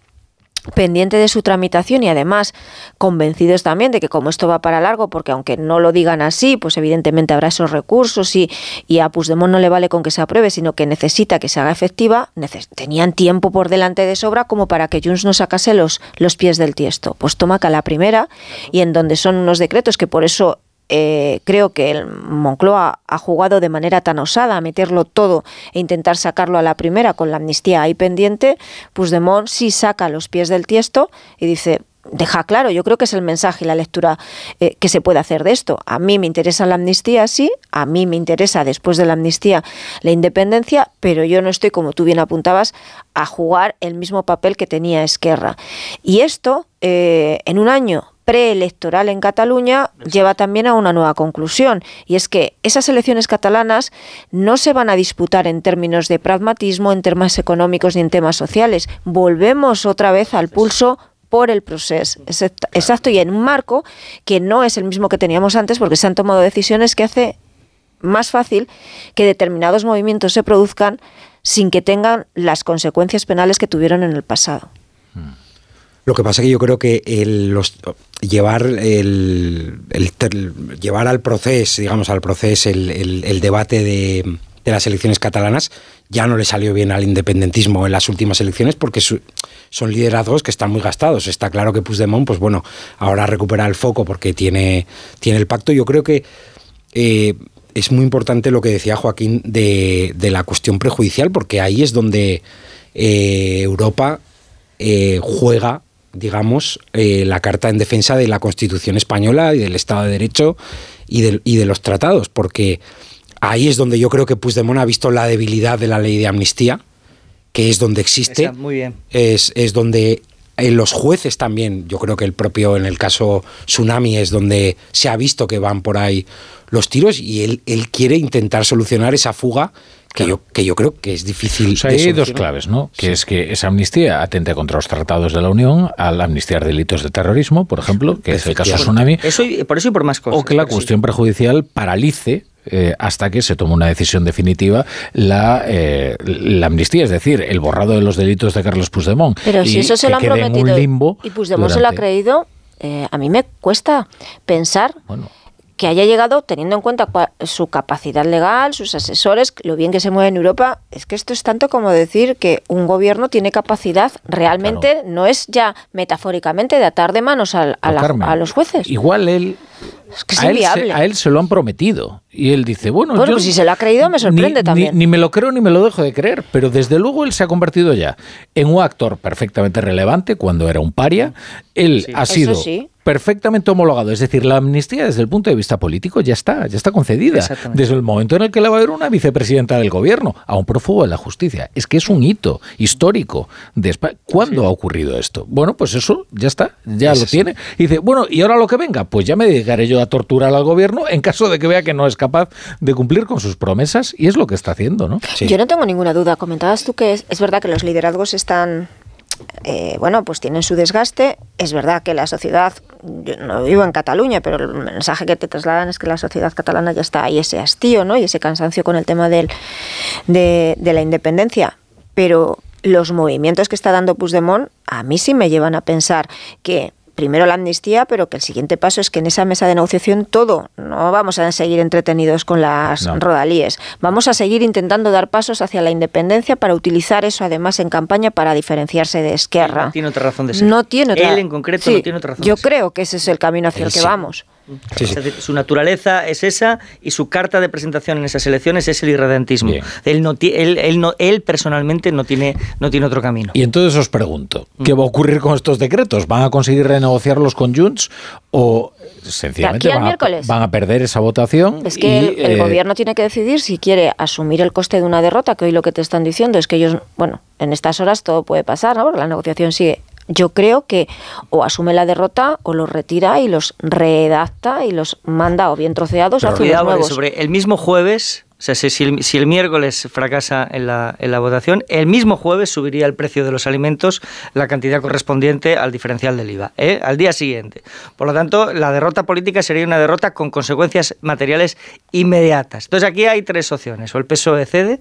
pendiente de su tramitación y además convencidos también de que como esto va para largo, porque aunque no lo digan así, pues evidentemente habrá esos recursos y, y a Puigdemont no le vale con que se apruebe, sino que necesita que se haga efectiva, tenían tiempo por delante de sobra como para que Junts no sacase los, los pies del tiesto. Pues toma acá la primera y en donde son unos decretos que por eso eh, creo que el Moncloa ha jugado de manera tan osada a meterlo todo e intentar sacarlo a la primera con la amnistía ahí pendiente, Puigdemont sí saca los pies del tiesto y dice, deja claro, yo creo que es el mensaje y la lectura eh, que se puede hacer de esto. A mí me interesa la amnistía, sí, a mí me interesa después de la amnistía la independencia, pero yo no estoy, como tú bien apuntabas, a jugar el mismo papel que tenía Esquerra. Y esto, eh, en un año preelectoral en Cataluña lleva también a una nueva conclusión y es que esas elecciones catalanas no se van a disputar en términos de pragmatismo, en temas económicos ni en temas sociales. Volvemos otra vez al pulso por el proceso. Exacto, y en un marco que no es el mismo que teníamos antes porque se han tomado decisiones que hace más fácil que determinados movimientos se produzcan sin que tengan las consecuencias penales que tuvieron en el pasado. Lo que pasa es que yo creo que llevar el, llevar al proceso, digamos, al proceso el, debate de, las elecciones catalanas ya no le salió bien al independentismo en las últimas elecciones porque son liderazgos que están muy gastados. Está claro que Puigdemont, pues bueno, ahora recupera el foco porque tiene, tiene el pacto. Yo creo que eh, es muy importante lo que decía Joaquín de, de la cuestión prejudicial, porque ahí es donde eh, Europa eh, juega digamos, la carta en defensa de la Constitución española y del Estado de Derecho y de, y de los tratados, porque ahí es donde yo creo que Puigdemont ha visto la debilidad de la ley de amnistía, que es donde existe. muy bien. Es, es donde en los jueces también, yo creo que el propio, en el caso Tsunami, es donde se ha visto que van por ahí los tiros y él, él quiere intentar solucionar esa fuga que, yo, que yo creo que es difícil. O sea, hay dos claves, ¿no? Que es que esa amnistía atente contra los tratados de la Unión, al amnistiar delitos de terrorismo, por ejemplo, que es el caso Tsunami. Eso por eso y por más cosas. O que la cuestión prejudicial paralice eh, hasta que se tome una decisión definitiva la, eh, la amnistía, es decir, el borrado de los delitos de Carlos Puigdemont. Pero si eso se lo han prometido y Puigdemont se lo ha creído, eh, a mí me cuesta pensar que haya llegado teniendo en cuenta su capacidad legal, sus asesores, lo bien que se mueve en Europa, es que esto es tanto como decir que un gobierno tiene capacidad realmente, no es ya metafóricamente de atar de manos a, a los jueces. Igual él es que es a. Él se, a él se lo han prometido. Y él dice, bueno, bueno yo pues si se lo ha creído me sorprende ni, también. Ni, ni, me lo creo ni me lo dejo de creer, pero desde luego él se ha convertido ya en un actor perfectamente relevante cuando era un paria. Él Sí. ha Eso sido sí. Perfectamente homologado. Es decir, la amnistía desde el punto de vista político ya está, ya está concedida. Desde el momento en el que le va a haber una vicepresidenta del gobierno a un prófugo de la justicia. Es que es un hito histórico de España. ¿Cuándo ha ocurrido esto? Bueno, pues eso ya está, ya lo tiene. Y dice, bueno, ¿y ahora lo que venga? Pues ya me dedicaré yo a torturar al gobierno en caso de que vea que no es capaz de cumplir con sus promesas y es lo que está haciendo, ¿no? Yo no tengo ninguna duda. Comentabas tú que es, es verdad que los liderazgos están, eh, bueno, pues tienen su desgaste. Es verdad que la sociedad, yo no vivo en Cataluña, pero el mensaje que te trasladan es que la sociedad catalana ya está ahí ese hastío, ¿no? Y ese cansancio con el tema del, de, de la independencia. Pero los movimientos que está dando Puigdemont a mí sí me llevan a pensar que primero la amnistía, pero que el siguiente paso es que en esa mesa de negociación todo, no vamos a seguir entretenidos con las No. rodalíes, vamos a seguir intentando dar pasos hacia la independencia para utilizar eso además en campaña para diferenciarse de Esquerra. No tiene otra razón de ser. No tiene otra Él en concreto Sí, no tiene otra razón Yo de ser. creo que ese es el camino hacia el que Sí. vamos. Es decir, su naturaleza es esa y su carta de presentación en esas elecciones es el irredentismo. Él, no, él, él, no, él personalmente no tiene, no tiene otro camino. Y entonces os pregunto, ¿qué Mm. va a ocurrir con estos decretos? ¿Van a conseguir renegociarlos con Junts o sencillamente van a, miércoles. van a perder esa votación? Es que y, el, el eh, gobierno tiene que decidir si quiere asumir el coste de una derrota, que hoy lo que te están diciendo es que ellos, bueno, en estas horas todo puede pasar, ¿no? Porque la negociación sigue. Yo creo que o asume la derrota o los retira y los redacta y los manda o bien troceados o hace unos nuevos. sobre el mismo jueves, o sea, si si el, si el miércoles fracasa en la, en la votación, el mismo jueves subiría el precio de los alimentos la cantidad correspondiente al diferencial del IVA, ¿eh? al día siguiente. Por lo tanto, la derrota política sería una derrota con consecuencias materiales inmediatas. Entonces aquí hay tres opciones, o el PSOE cede,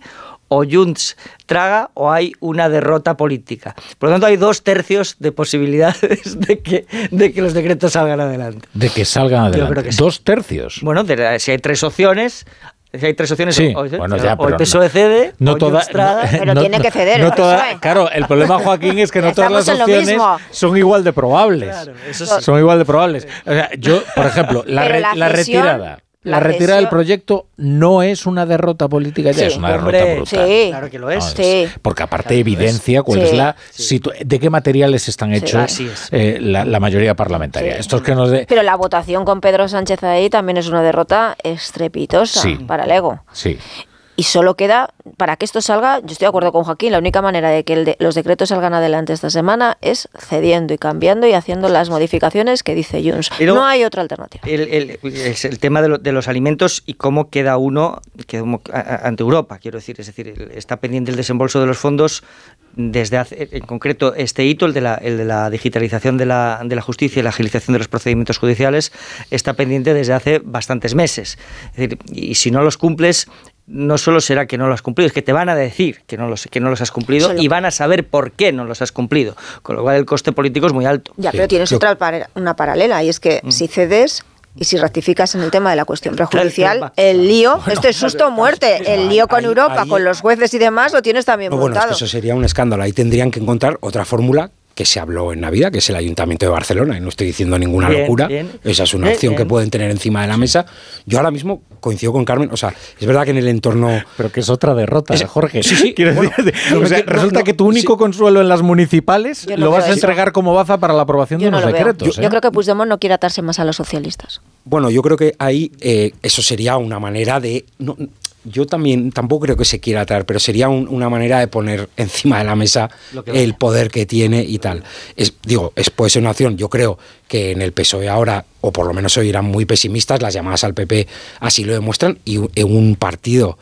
o Junts traga o hay una derrota política. Por lo tanto, hay dos tercios de posibilidades de que, de que los decretos salgan adelante. de que salgan Yo creo adelante. que sí. Dos tercios. Bueno, de la- si hay tres opciones, Es decir, hay tres opciones. Sí, o, o- bueno, ya, o el PSOE cede, no o toda- no- Pero no- tiene que ceder no el toda-. Claro, el problema, Joaquín, es que no todas las opciones son igual de probables. eso sí. Son igual de probables. O sea, yo, por ejemplo, la, Pero re- la la cesión- retirada. La, la retirada del proyecto no es una derrota política ya, Sí, es una hombre, derrota brutal. Sí. Claro que lo es. No, Sí. Porque aparte Claro evidencia cuál Sí. es la de qué materiales están hechos es. eh, la, la mayoría parlamentaria. Sí. Estos que nos de, Pero la votación con Pedro Sánchez ahí también es una derrota estrepitosa Sí. para el ego. sí. Y solo queda, para que esto salga, yo estoy de acuerdo con Joaquín, la única manera de que el de- los decretos salgan adelante esta semana es cediendo y cambiando y haciendo las modificaciones que dice Junts. Pero- no hay otra alternativa. El, el- tema de, lo- de los alimentos y cómo queda uno que- ante Europa, quiero decir. Es decir, está pendiente el desembolso de los fondos desde hace, en concreto este hito, el de la, el de la digitalización de la, de la justicia y la agilización de los procedimientos judiciales, está pendiente desde hace bastantes meses. Es decir, y si no los cumples, no solo será que no lo has cumplido, es que te van a decir que no los, que no los has cumplido Solo- y van a saber por qué no los has cumplido. Con lo cual el coste político es muy alto. Ya, Sí, pero tienes yo- otra una paralela y es que Mm. si cedes y si rectificar en el tema de la cuestión prejudicial, el lío, esto es susto o muerte, el lío con ahí- Europa, ahí- con los jueces y demás, lo tienes también No, bueno, es que montado. eso sería un escándalo. Ahí tendrían que encontrar otra fórmula que se habló en Navidad, que es el Ayuntamiento de Barcelona. Y no estoy diciendo ninguna Bien, locura. bien. Esa es una Bien, opción que pueden tener encima de la mesa. Yo ahora mismo coincido con Carmen. O sea, es verdad que en el entorno. Pero que es otra derrota, Es- Jorge. sí, sí, Quiero bueno, decir, no, o sea, no, no, resulta no, que tu único sí. consuelo en las municipales no lo vas a eso. entregar como baza para la aprobación Yo de no unos lo decretos. Yo, ¿eh? yo creo que Puigdemont no quiere atarse más a los socialistas. Bueno, yo creo que ahí eh, eso sería una manera de. Yo también tampoco creo que se quiera atar, pero sería un- una manera de poner encima de la mesa el poder que tiene y tal. Es, digo, es puede ser una opción. Yo creo que en el PSOE ahora, o por lo menos hoy, eran muy pesimistas, las llamadas al PP así lo demuestran, y en un partido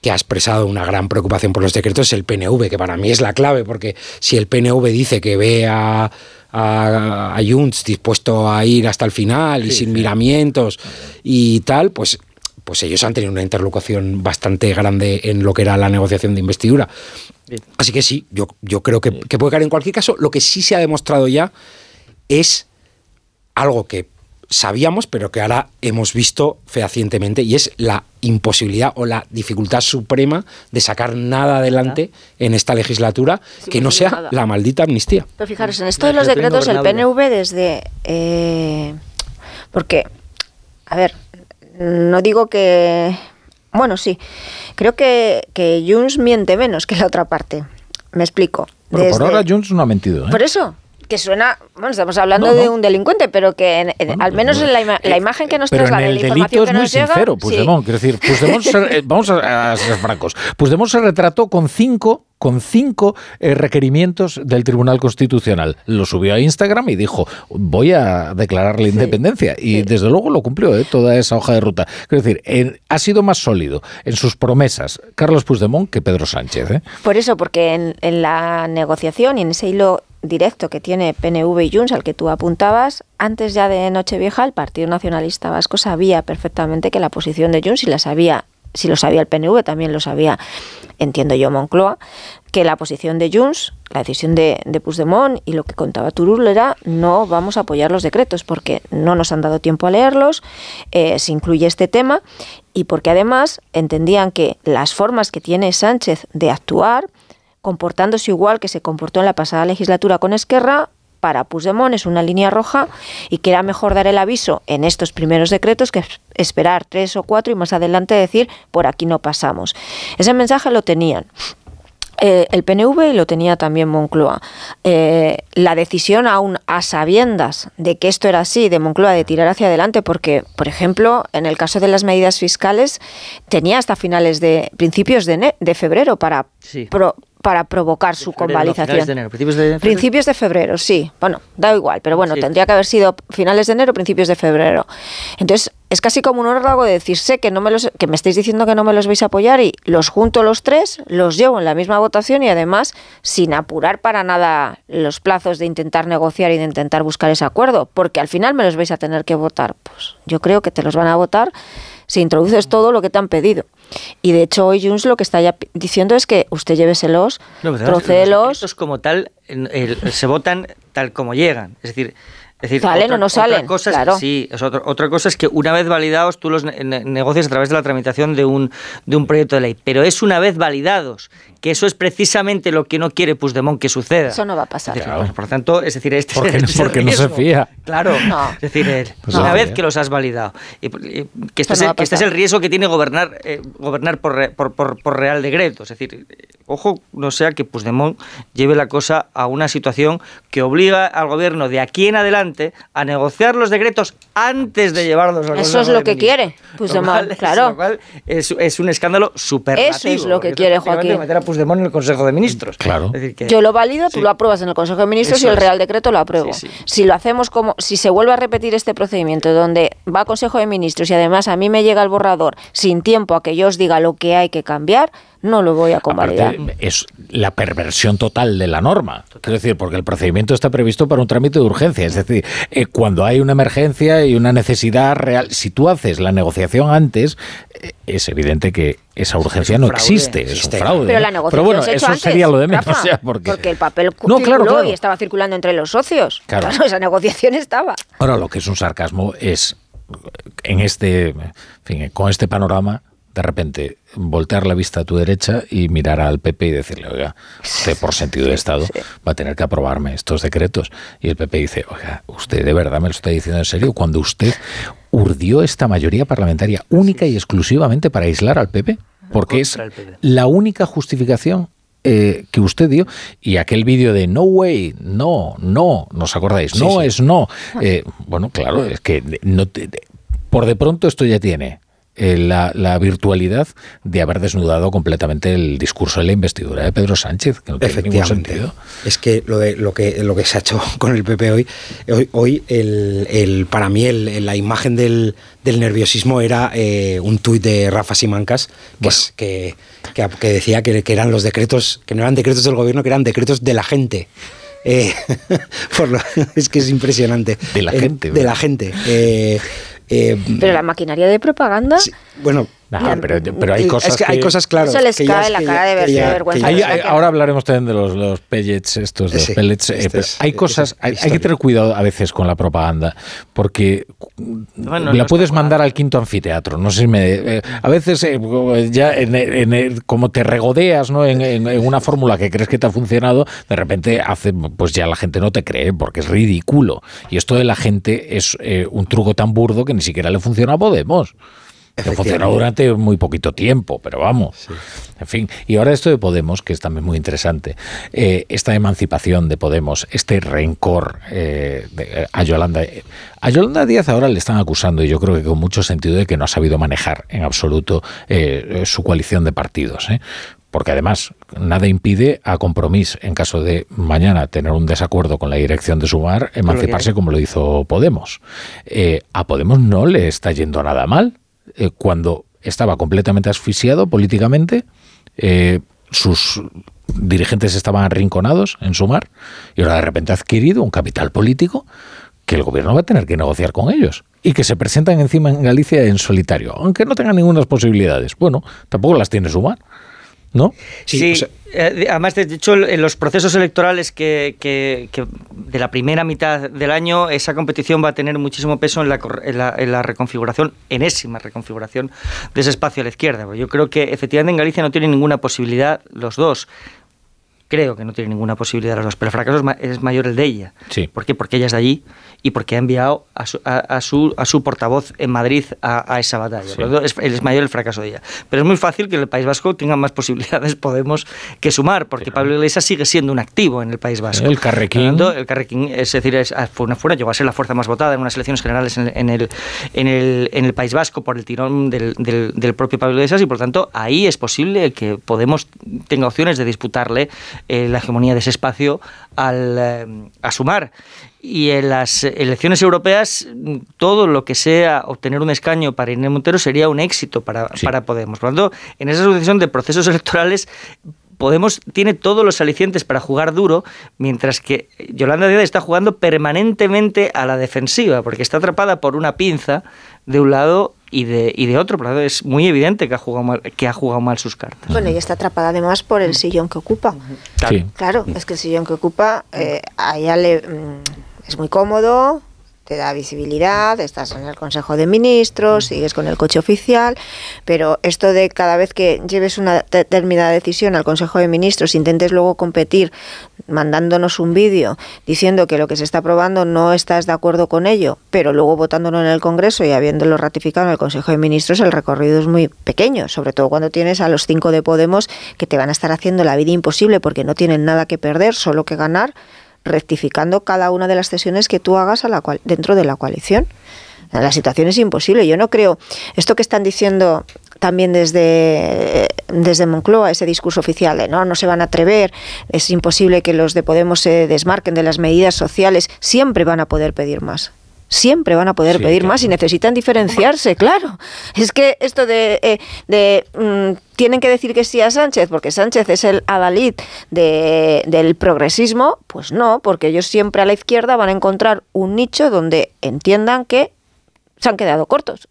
que ha expresado una gran preocupación por los decretos es el PNV, que para mí es la clave, porque si el PNV dice que ve a, a, a Junts dispuesto a ir hasta el final y sin miramientos y tal, pues, pues ellos han tenido una interlocución bastante grande en lo que era la negociación de investidura. Bien. Así que sí, yo, yo creo que, que puede caer en cualquier caso. Lo que sí se ha demostrado ya es algo que sabíamos, pero que ahora hemos visto fehacientemente, y es la imposibilidad o la dificultad suprema de sacar nada adelante en esta legislatura que no sea nada. la maldita amnistía. Pero fijaros, en esto de los decretos, el. PNV desde... eh, porque, a ver, no digo que... Bueno, sí, creo que, que Junts miente menos que la otra parte. Me explico. Bueno, por ahora Junts no ha mentido. ¿eh? Por eso, que suena, bueno, estamos hablando No, no. de un delincuente, pero que en- en- al menos en la, ima- la imagen que nos Pero en traslada, el la delito es que muy llega, sincero, sí. Puigdemont. Quiero decir, Puigdemont se- eh, vamos a, a ser francos. Puigdemont se retrató con cinco con cinco eh, requerimientos del Tribunal Constitucional. Lo subió a Instagram y dijo, voy a declarar la independencia. Y desde luego lo cumplió, ¿eh? toda esa hoja de ruta. Quiero decir, en- ha sido más sólido en sus promesas Carlos Puigdemont que Pedro Sánchez. ¿eh? Por eso, porque en, en la negociación y en ese hilo directo que tiene PNV y Junts al que tú apuntabas, antes ya de Nochevieja el Partido Nacionalista Vasco sabía perfectamente que la posición de Junts, y la sabía, si lo sabía el PNV, también lo sabía, entiendo yo, Moncloa, que la posición de Junts, la decisión de, de y lo que contaba Turul era no vamos a apoyar los decretos porque no nos han dado tiempo a leerlos, eh, se incluye este tema y porque además entendían que las formas que tiene Sánchez de actuar, comportándose igual que se comportó en la pasada legislatura con Esquerra, para Puigdemont es una línea roja y que era mejor dar el aviso en estos primeros decretos que esperar tres o cuatro y más adelante decir por aquí no pasamos. Ese mensaje lo tenían. Eh, el PNV y lo tenía también Moncloa. Eh, la decisión aún a sabiendas de que esto era así, de Moncloa, de tirar hacia adelante, porque, por ejemplo, en el caso de las medidas fiscales, tenía hasta finales de principios de, febrero para, Sí. pro- para provocar su Febrero, no, finales convalidación. de enero, principios de febrero. Principios de febrero, sí. Bueno, da igual, pero bueno, Sí. tendría que haber sido finales de enero, principios de febrero. Entonces, es casi como un órdago de decir, sé que, no me los, que me estáis diciendo que no me los vais a apoyar y los junto los tres, los llevo en la misma votación y además sin apurar para nada los plazos de intentar negociar y de intentar buscar ese acuerdo, porque al final me los vais a tener que votar. Pues yo creo que te los van a votar si introduces todo lo que te han pedido. Y de hecho hoy Junts lo que está ya diciendo es que usted lléveselos, No, trocéelos... Los como tal el- se votan tal como llegan. Es decir, Es decir, ¿Salen otra- o no otra salen? cosa es- Claro. sí, es otro- otra cosa es que una vez validados tú los ne- ne- negocias a través de la tramitación de un, de un proyecto de ley. Pero es una vez validados, que eso es precisamente lo que no quiere Puigdemont que suceda. Eso no va a pasar. Decir, Por tanto, es decir, este Porque, es el porque no se fía. Claro, No. es decir, el- No se una vez que los has validado. Y, y que, este no que este es el riesgo que tiene gobernar eh, gobernar por, re- por, por- por real decreto. Es decir, eh, ojo, no sea que Puigdemont lleve la cosa a una situación que obliga al gobierno de aquí en adelante a negociar los decretos antes de llevarlos al Eso es lo que quiere Lo Puigdemont, cual- claro. lo cual es, es un escándalo superlativo. Eso es lo que quiere Joaquín. meter a Puigdemont en el Consejo de Ministros. Claro. Es decir, que- Yo lo valido, tú Sí. lo apruebas en el Consejo de Ministros Eso y el es. Real Decreto lo apruebo. Sí, sí. Si lo hacemos como, si se vuelve a repetir este procedimiento donde va a Consejo de Ministros y además a mí me llega el borrador sin tiempo a que yo os diga lo que hay que cambiar, no lo voy a convalidar. Aparte, es la perversión total de la norma. Quiero decir, porque el procedimiento está previsto para un trámite de urgencia. Es decir, eh, cuando hay una emergencia y una necesidad real, si tú haces la negociación antes, eh, es evidente que esa urgencia no fraude. existe, es un fraude. Pero la negociación bueno, se eso antes, sería lo de menos. Rafa, porque... porque el papel No, circuló claro, claro. y estaba circulando entre los socios. Claro. Claro, esa negociación estaba. Ahora, lo que es un sarcasmo es, en este, en fin, con este panorama, de repente voltear la vista a tu derecha y mirar al PP y decirle, oiga, usted por sentido de Estado va a tener que aprobarme estos decretos. Y el PP dice, oiga, usted de verdad me lo está diciendo en serio, cuando usted urdió esta mayoría parlamentaria única y exclusivamente para aislar al PP, porque es la única justificación eh, que usted dio y aquel vídeo de no way, no, no, ¿nos acordáis? Sí, no sí. es no. Eh, bueno, claro, es que no te- de- por de pronto esto ya tiene eh, la, la virtualidad de haber desnudado completamente el discurso de la investidura de Pedro Sánchez, que no tiene ningún sentido. Es que lo, de, lo que lo que se ha hecho con el PP hoy, hoy, hoy el, el- para mí el- la imagen del, del nerviosismo era eh, un tuit de Rafa Simancas que, es- que, que- que decía que, que eran los decretos, que no eran decretos del gobierno, que eran decretos de la gente. Eh, por lo- es que es impresionante. De la Eh, gente, De ¿verdad? la gente. Eh, eh, Pero la maquinaria de propaganda, bueno, Nah, pero, pero hay eh, cosas es que, hay cosas claro. Eso les que cae la que cara ya- de que ya- vergüenza. que Hay- hay- ahora hablaremos también de los, los pellets estos, de los Sí, pellets, este eh, pero es- hay este cosas, es hay, hay que tener cuidado a veces con la propaganda, porque Bueno, la no puedes mandar al quinto anfiteatro. No sé si me, eh, a veces eh, ya en, en- en- como te regodeas ¿no? en, en- en una fórmula que crees que te ha funcionado, de repente hace, pues ya la gente no te cree porque es ridículo. Y esto de la gente es eh, un truco tan burdo que ni siquiera le funciona a Podemos. Que funcionó durante muy poquito tiempo, pero vamos. En fin, y ahora esto de Podemos, que es también muy interesante, eh, esta emancipación de Podemos, este rencor eh, de- eh, a Yolanda. A Yolanda Díaz ahora le están acusando, y yo creo que con mucho sentido, de que no ha sabido manejar en absoluto eh, su coalición de partidos. Porque además, nada impide a Compromís, en caso de mañana tener un desacuerdo con la dirección de Sumar, emanciparse como lo hizo Podemos. A Podemos no le está yendo nada mal eh, cuando estaba completamente asfixiado políticamente, eh, sus dirigentes estaban arrinconados en Sumar y ahora de repente ha adquirido un capital político que el gobierno va a tener que negociar con ellos y que se presentan encima en Galicia en solitario, aunque no tengan ninguna posibilidades. Bueno, tampoco las tiene Sumar, ¿no? Sí, eh, además, de hecho, en los procesos electorales que, de la primera mitad del año, esa competición va a tener muchísimo peso en la, en en la reconfiguración, enésima reconfiguración de ese espacio a la izquierda. Yo creo que efectivamente en Galicia no tienen ninguna posibilidad los dos. Creo que no tiene ninguna posibilidad los dos, pero el fracaso es, ma- es mayor el de ella. Sí. ¿Por qué? Porque ella es de allí y porque ha enviado a su, a, a su, a su portavoz en Madrid a, a esa batalla. Sí. Por lo tanto, es, es mayor el fracaso de ella. Pero es muy fácil que en el País Vasco tengan más posibilidades Podemos que sumar, porque Pablo Iglesias sigue siendo un activo en el País Vasco. El Carrequín. Tanto, el Carrequín, es decir, es, ah, fue una fuera, llegó a ser la fuerza más votada en unas elecciones generales en, en el, en, el, en el País Vasco por el tirón del, del, del propio Pablo Iglesias y por tanto ahí es posible que Podemos tenga opciones de disputarle eh, la hegemonía de ese espacio al, eh, a sumar. Y en las elecciones europeas, todo lo que sea obtener un escaño para Irene Montero sería un éxito para, para Podemos. Por lo tanto, en esa sucesión de procesos electorales, Podemos tiene todos los alicientes para jugar duro, mientras que Yolanda Díaz está jugando permanentemente a la defensiva, porque está atrapada por una pinza de un lado y de, y de otro. Por es muy evidente que ha jugado mal, que ha jugado mal sus cartas. Bueno, y está atrapada además por el sillón que ocupa. Sí. Claro, es que el sillón que ocupa, eh, a ella le, mm, es muy cómodo, te da visibilidad, estás en el Consejo de Ministros, sigues con el coche oficial, pero esto de cada vez que lleves una determinada decisión al Consejo de Ministros, intentes luego competir mandándonos un vídeo diciendo que lo que se está aprobando no estás de acuerdo con ello, pero luego votándolo en el Congreso y habiéndolo ratificado en el Consejo de Ministros, el recorrido es muy pequeño, sobre todo cuando tienes a los cinco de Podemos que te van a estar haciendo la vida imposible porque no tienen nada que perder, solo que ganar rectificando cada una de las cesiones que tú hagas a la cual, dentro de la coalición. La situación es imposible. Yo no creo. Esto que están diciendo también desde, desde Moncloa, ese discurso oficial de no, no se van a atrever, es imposible que los de Podemos se desmarquen de las medidas sociales, siempre van a poder pedir más siempre van a poder pedir más y necesitan diferenciarse, claro. Es que esto de, eh, de mm, tienen que decir que sí a Sánchez porque Sánchez es el adalid de, del progresismo, pues no, porque ellos siempre a la izquierda van a encontrar un nicho donde entiendan que se han quedado cortos.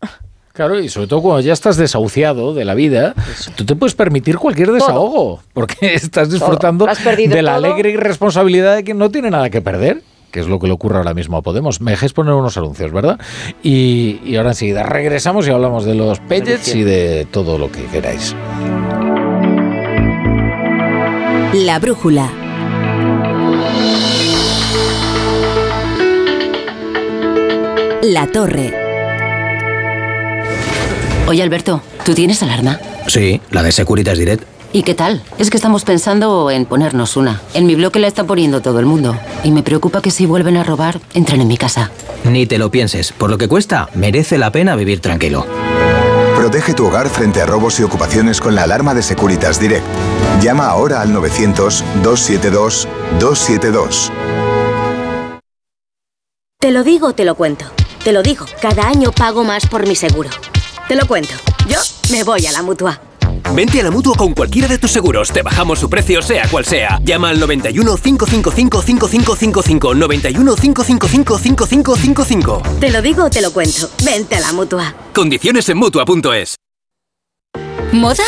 Claro, y sobre todo cuando ya estás desahuciado de la vida, tú te puedes permitir cualquier desahogo, porque estás disfrutando de la alegre irresponsabilidad de que no tiene nada que perder que es lo que le ocurre ahora mismo a Podemos. Me dejáis poner unos anuncios, ¿verdad? Y, y ahora enseguida regresamos y hablamos de los pellets y de todo lo que queráis. La brújula. La torre. Oye, Alberto, ¿tú tienes alarma? Sí, la de Securitas Direct. ¿Y qué tal? Es que estamos pensando en ponernos una. En mi bloque la está poniendo todo el mundo. Y me preocupa que si vuelven a robar, entren en mi casa. Ni te lo pienses. Por lo que cuesta, merece la pena vivir tranquilo. Protege tu hogar frente a robos y ocupaciones con la alarma de Securitas Direct. Llama ahora al 900-272-272. Te lo digo, te lo cuento. Te lo digo, cada año pago más por mi seguro. Te lo cuento. Yo me voy a la mutua. Vente a la mutua con cualquiera de tus seguros. Te bajamos su precio, sea cual sea. Llama al 91 555 5555. 91 555 5555. Te lo digo o te lo cuento. Vente a la mutua. Condiciones en mutua.es. ¿Moda?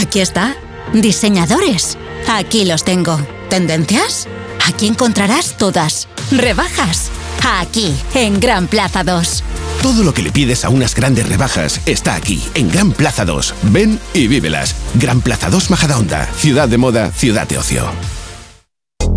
Aquí está. Diseñadores. Aquí los tengo. ¿Tendencias? Aquí encontrarás todas. ¿Rebajas? Aquí, en Gran Plaza 2. Todo lo que le pides a unas grandes rebajas está aquí, en Gran Plaza 2. Ven y vívelas. Gran Plaza 2 Majadahonda. Ciudad de moda, ciudad de ocio.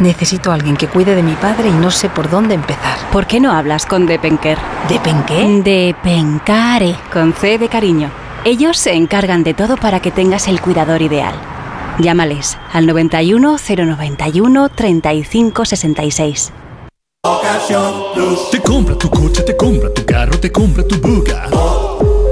Necesito a alguien que cuide de mi padre y no sé por dónde empezar. ¿Por qué no hablas con Depenker? ¿Depenqué? Depencare, con C de cariño. Ellos se encargan de todo para que tengas el cuidador ideal. Llámales al 91 091 35 66. Te compra tu coche, te compra tu carro, te compra tu buga.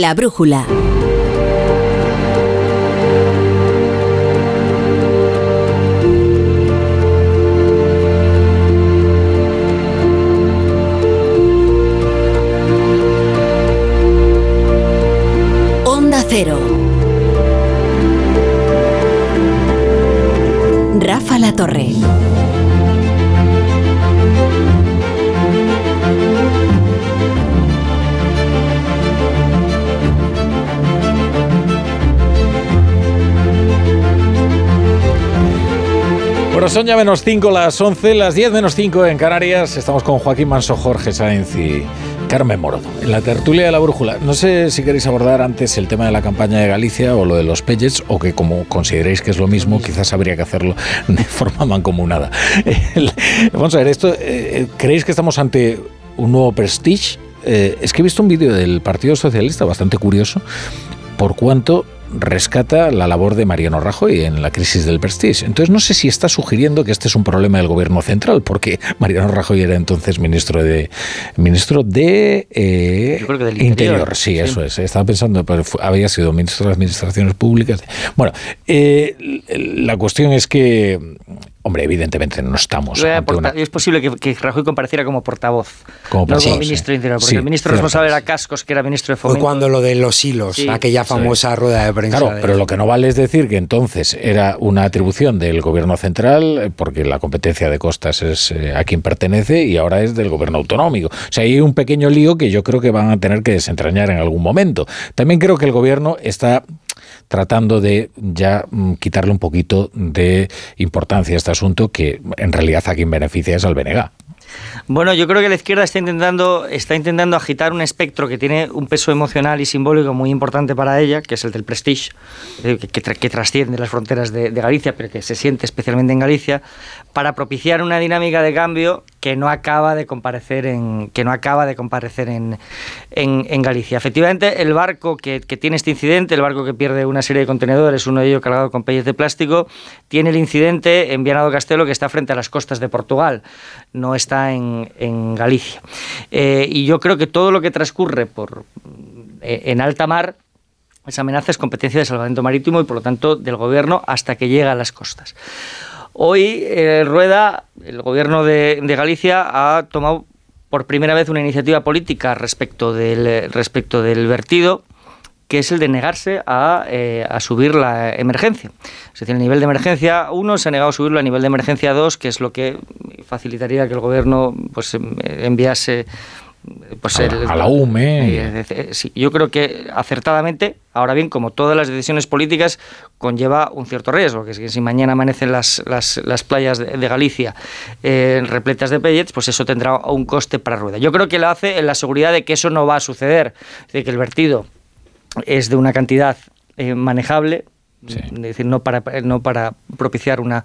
La brújula. Onda Cero. Rafa La Torre. Ya menos 5 las 11, las 10 menos 5 en Canarias. Estamos con Joaquín Manso, Jorge Sáenz y Carmen Morodo. En la tertulia de la brújula, no sé si queréis abordar antes el tema de la campaña de Galicia o lo de los Pellets, o que como consideréis que es lo mismo, quizás habría que hacerlo de forma mancomunada. Vamos a ver, esto, eh, ¿creéis que estamos ante un nuevo Prestige? Eh, es que he visto un vídeo del Partido Socialista bastante curioso por cuanto rescata la labor de Mariano Rajoy en la crisis del Prestige. Entonces no sé si está sugiriendo que este es un problema del gobierno central, porque Mariano Rajoy era entonces ministro de ministro de eh, Yo creo que del Interior. Sí, Sí. eso es. Estaba pensando, pero fue- había sido ministro de Administraciones Públicas. Bueno, eh, la cuestión es que, hombre, evidentemente no estamos ante una Es posible que, que Rajoy compareciera como portavoz, Como no como sí. ministro de Interior, porque Sí, el ministro cierto. responsable era Cascos, que era ministro de Fue Fomento. cuando lo de los hilos, Sí. aquella famosa rueda de prensa. Claro, de- pero lo que no vale es decir que entonces era una atribución del gobierno central, eh, porque la competencia de costas es eh, a quien pertenece, y ahora es del gobierno autonómico. O sea, hay un pequeño lío que yo creo que van a tener que desentrañar en algún momento. También creo que el gobierno está tratando de ya mm, quitarle un poquito de importancia a este asunto que en realidad a quien beneficia es al BNG. Bueno, yo creo que la izquierda está intentando, está intentando agitar un espectro que tiene un peso emocional y simbólico muy importante para ella, que es el del prestige, eh, que, que que trasciende las fronteras de, de Galicia, pero que se siente especialmente en Galicia, para propiciar una dinámica de cambio que no acaba de comparecer en, que no acaba de comparecer en, en, Galicia. Efectivamente, el barco que, tiene este incidente, el barco que pierde una serie de contenedores, uno de ellos cargado con pelles de plástico, tiene el incidente en Viana do Castelo que está frente a las costas de Portugal, no está en, en Galicia. Eh, y yo creo que todo lo que transcurre por, eh, en alta mar esa amenaza es competencia de salvamento marítimo y por lo tanto del gobierno hasta que llega a las costas. Hoy eh, Rueda, el gobierno de, Galicia, ha tomado por primera vez una iniciativa política respecto del, respecto del vertido que es el de negarse a, eh, subir la emergencia. Es decir, el nivel de emergencia 1 se ha negado a subirlo a nivel de emergencia 2, que es lo que facilitaría que el gobierno pues, em- enviase pues A la- el- a la UME. eh, eh, sí, yo creo que acertadamente, ahora bien, como todas las decisiones políticas, conlleva un cierto riesgo, que es que si mañana amanecen las, las, las playas de, de Galicia eh, repletas de pellets, pues eso tendrá un coste para rueda. Yo creo que lo hace en la seguridad de que eso no va a suceder, de que el vertido es de una cantidad eh, manejable, es decir, no para, no para propiciar una,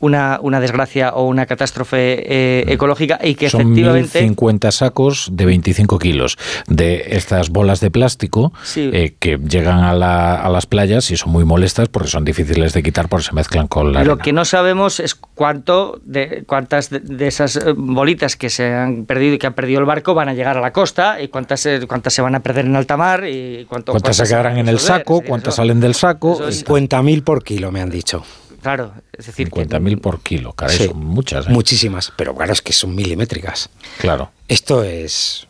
una, una desgracia o una catástrofe eh, ecológica y que Son efectivamente... 1050 sacos de 25 kilos de estas bolas de plástico Sí. eh, que llegan a, la- a las playas y son muy molestas porque son difíciles de quitar porque se mezclan con la Lo arena. que no sabemos es cuánto de cuántas de, esas eh, bolitas que se han perdido y que han perdido el barco van a llegar a la costa y cuántas cuántas se van a perder en alta mar y cuánto, ¿Cuántas se van quedarán en el saco? ¿Cuántas salen del saco? Eso es- 50.000 por kilo, me han dicho. Claro, es decir, que 50.000 por kilo, caray, Sí. son muchas. ¿eh? Muchísimas, pero claro, es que son milimétricas. Claro. Esto es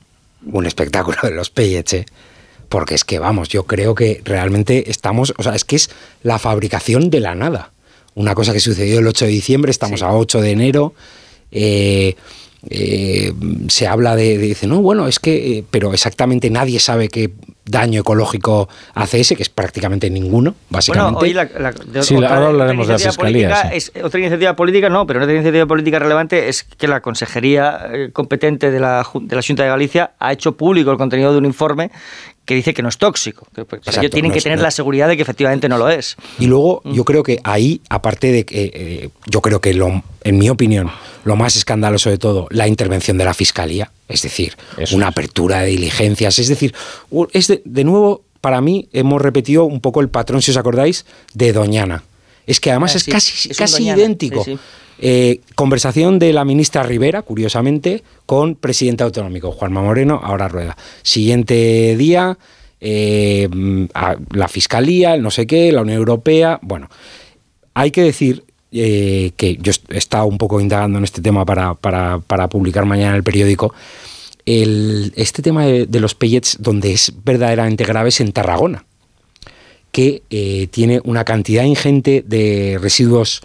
un espectáculo de los pellets, ¿eh? porque es que vamos, yo creo que realmente estamos, o sea, es que es la fabricación de la nada. Una cosa que sucedió el 8 de diciembre, estamos a 8 de enero. eh, eh, se habla de, de, dice, no, bueno, es que, eh, pero exactamente nadie sabe qué daño ecológico hace ese, que es prácticamente ninguno, básicamente. Bueno, hoy la, la, de, sí, otra, ahora hablaremos de la fiscalía. Política, sí. es, otra iniciativa política no, pero otra iniciativa política relevante es que la consejería eh, competente de la, de la Junta de Galicia ha hecho público el contenido de un informe que dice que no es tóxico. Que, pues, Exacto, tienen no que es, tener no. la seguridad de que efectivamente no lo es. Y luego mm. yo creo que ahí, aparte de que, eh, yo creo que lo, en mi opinión, lo más escandaloso de todo, la intervención de la Fiscalía, es decir, Eso una es. apertura de diligencias, es decir, es de, de nuevo para mí hemos repetido un poco el patrón, si os acordáis, de Doñana. Es que además ah, es casi, es casi idéntico. Sí, sí. Eh, conversación de la ministra Rivera, curiosamente, con presidente autonómico, Juanma Moreno, ahora Rueda. Siguiente día, eh, la Fiscalía, el no sé qué, la Unión Europea. Bueno, hay que decir eh, que yo he estado un poco indagando en este tema para, para, para publicar mañana en el periódico. Este tema de, los pellets, donde es verdaderamente grave, es en Tarragona, que tiene una cantidad ingente de residuos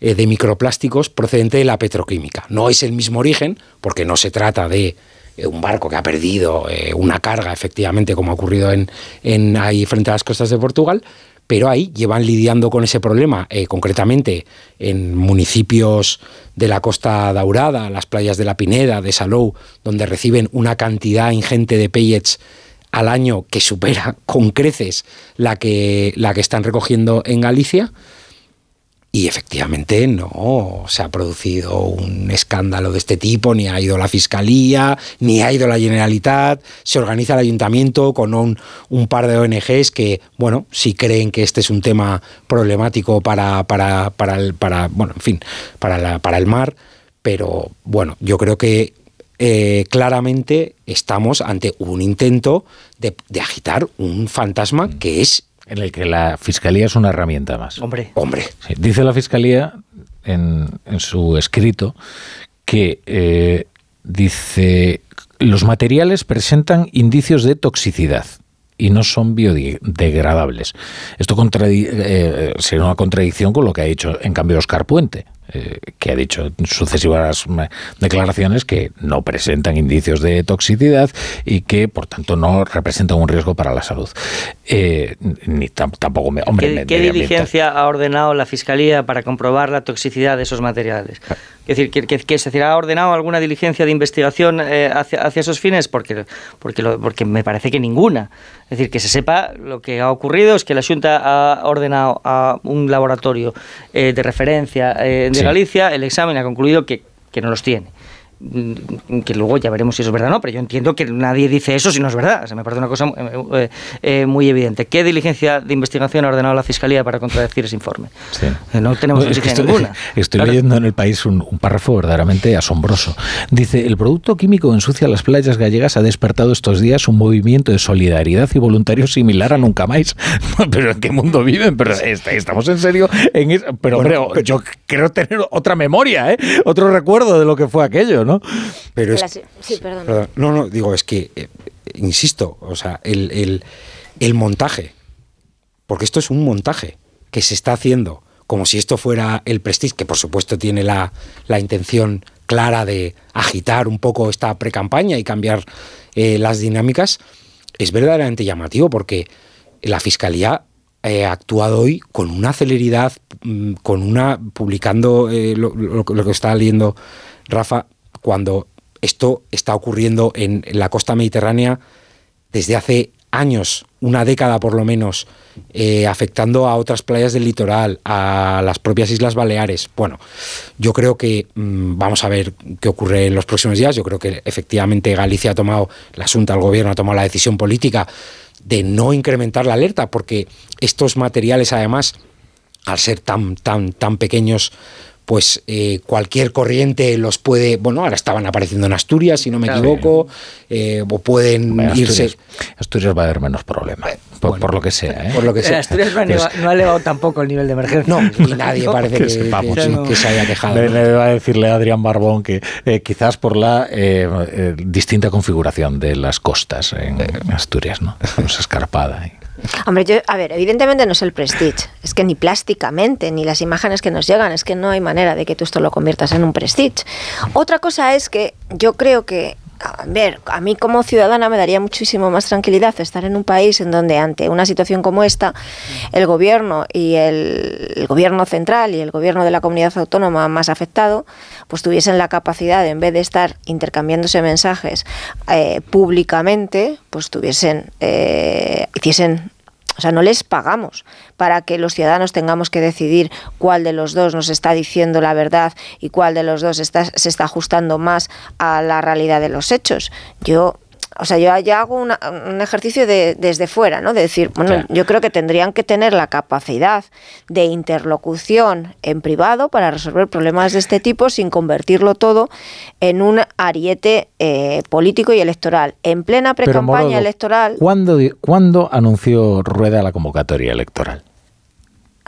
eh, de microplásticos procedente de la petroquímica. No es el mismo origen, porque no se trata de eh, un barco que ha perdido eh, una carga, efectivamente, como ha ocurrido en, en, ahí frente a las costas de Portugal, pero ahí llevan lidiando con ese problema, concretamente en municipios de la Costa Daurada, las playas de la Pineda, de Salou, donde reciben una cantidad ingente de pellets al año que supera con creces la que, la que están recogiendo en Galicia. Y efectivamente no se ha producido un escándalo de este tipo, ni ha ido la Fiscalía, ni ha ido la Generalitat. Se organiza el ayuntamiento con un, un par de ONGs que, bueno, si creen que este es un tema problemático para, para, para, el, para bueno, en fin, para, la, para el mar. Pero bueno, yo creo que eh, claramente estamos ante un intento de, de agitar un fantasma que es en el que la fiscalía es una herramienta más. Hombre. Hombre. Sí, dice la fiscalía en, en su escrito que eh, dice los materiales presentan indicios de toxicidad y no son biodegradables. Esto eh, sería una contradicción con lo que ha dicho en cambio Oscar Puente, eh, que ha dicho en sucesivas declaraciones que no presentan indicios de toxicidad y que por tanto no representan un riesgo para la salud. Eh, ni tampoco me, hombre, ¿Qué, me, ¿qué diligencia ha ordenado la Fiscalía para comprobar la toxicidad de esos materiales? Es decir, que, que, que se ha ordenado alguna diligencia de investigación eh, hacia, hacia, esos fines, porque, porque, lo, porque me parece que ninguna. Es decir, que se sepa lo que ha ocurrido es que la Junta ha ordenado a un laboratorio eh, de referencia eh, de sí. Galicia, el examen ha concluido que, que no los tiene que luego ya veremos si eso es verdad o no, pero yo entiendo que nadie dice eso si no es verdad. O sea, me parece una cosa eh, eh, muy evidente. ¿Qué diligencia de investigación ha ordenado la Fiscalía para contradecir ese informe? Sí. Eh, no tenemos no, es estoy, ninguna. Estoy claro. leyendo en el país un, un, párrafo verdaderamente asombroso. Dice, el producto químico ensucia las playas gallegas ha despertado estos días un movimiento de solidaridad y voluntario similar a nunca más. pero ¿en qué mundo viven? Pero estamos en serio en eso. Pero, bueno, hombre, yo creo tener otra memoria, ¿eh? otro recuerdo de lo que fue aquello, ¿no? ¿No? Pero es, sí, perdón. perdón. No, no, digo, es que, eh, insisto, o sea, el, el, el, montaje, porque esto es un montaje que se está haciendo como si esto fuera el Prestige, que por supuesto tiene la, la intención clara de agitar un poco esta precampaña y cambiar eh, las dinámicas, es verdaderamente llamativo porque la Fiscalía eh, ha actuado hoy con una celeridad, mm, con una, publicando eh, lo, lo, lo, que está leyendo Rafa, cuando esto está ocurriendo en la costa mediterránea desde hace años, una década por lo menos, eh, afectando a otras playas del litoral, a las propias Islas Baleares. Bueno, yo creo que mmm, vamos a ver qué ocurre en los próximos días. Yo creo que efectivamente Galicia ha tomado, la Asunta, el gobierno ha tomado la decisión política de no incrementar la alerta, porque estos materiales además, al ser tan, tan, tan pequeños, pues eh, cualquier corriente los puede, bueno, ahora estaban apareciendo en Asturias, si no me claro, equivoco, eh, o pueden bueno, irse. Asturias, Asturias, va a haber menos problemas, por, bueno, por, lo que sea. ¿eh? Por lo que sea. Asturias no ha, elevado, no ha, elevado, tampoco el nivel de emergencia. No, y nadie parece que, que, sepamos, que, que, se haya quejado. Le, le va a decirle a Adrián Barbón que eh, quizás por la eh, distinta configuración de las costas en Asturias, ¿no? Es escarpada. Hombre, yo, a ver, evidentemente no es el prestige. Es que ni plásticamente, ni las imágenes que nos llegan, es que no hay manera de que tú esto lo conviertas en un prestige. Otra cosa es que yo creo que a ver, a mí como ciudadana me daría muchísimo más tranquilidad estar en un país en donde ante una situación como esta, el gobierno y el, el gobierno central y el gobierno de la comunidad autónoma más afectado, pues tuviesen la capacidad, en vez de estar intercambiándose mensajes eh, públicamente, pues tuviesen, eh, hiciesen o sea, no les pagamos para que los ciudadanos tengamos que decidir cuál de los dos nos está diciendo la verdad y cuál de los dos está, se está ajustando más a la realidad de los hechos. Yo o sea, yo ya hago una- un ejercicio de, desde fuera, ¿no? De decir, bueno, Claro. yo creo que tendrían que tener la capacidad de interlocución en privado para resolver problemas de este tipo sin convertirlo todo en un ariete eh, político y electoral. En plena pre-campaña electoral. ¿cuándo, ¿Cuándo anunció Rueda la convocatoria electoral?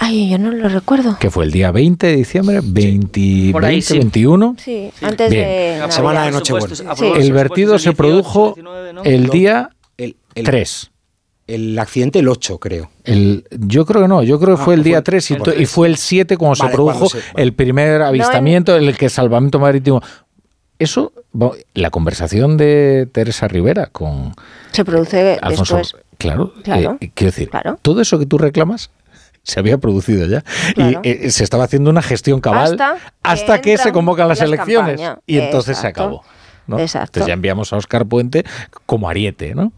Ay, yo no lo recuerdo. Que fue el día 20 de diciembre, 20, Por ahí 20, sí. 21. Sí, antes Bien. de. La semana de. Nochebuena. Sí. El vertido se produjo el día el, 3. El accidente el 8, creo. El, yo creo que no, yo creo que Ah, fue el fue día el- 3 y, el y fue el 7 cuando se Vale, produjo cuando se- el primer avistamiento, el que salvamento marítimo. Eso, la conversación de Teresa Rivera con Se produce Alfonso, después. claro, Claro. eh, quiero decir, todo eso que tú reclamas se había producido ya Claro. y eh, se estaba haciendo una gestión cabal Hasta hasta, que que, se convocan las las elecciones campañas. y entonces se acabó. ¿no? Exacto. Entonces ya enviamos a Oscar Puente como ariete, ¿no?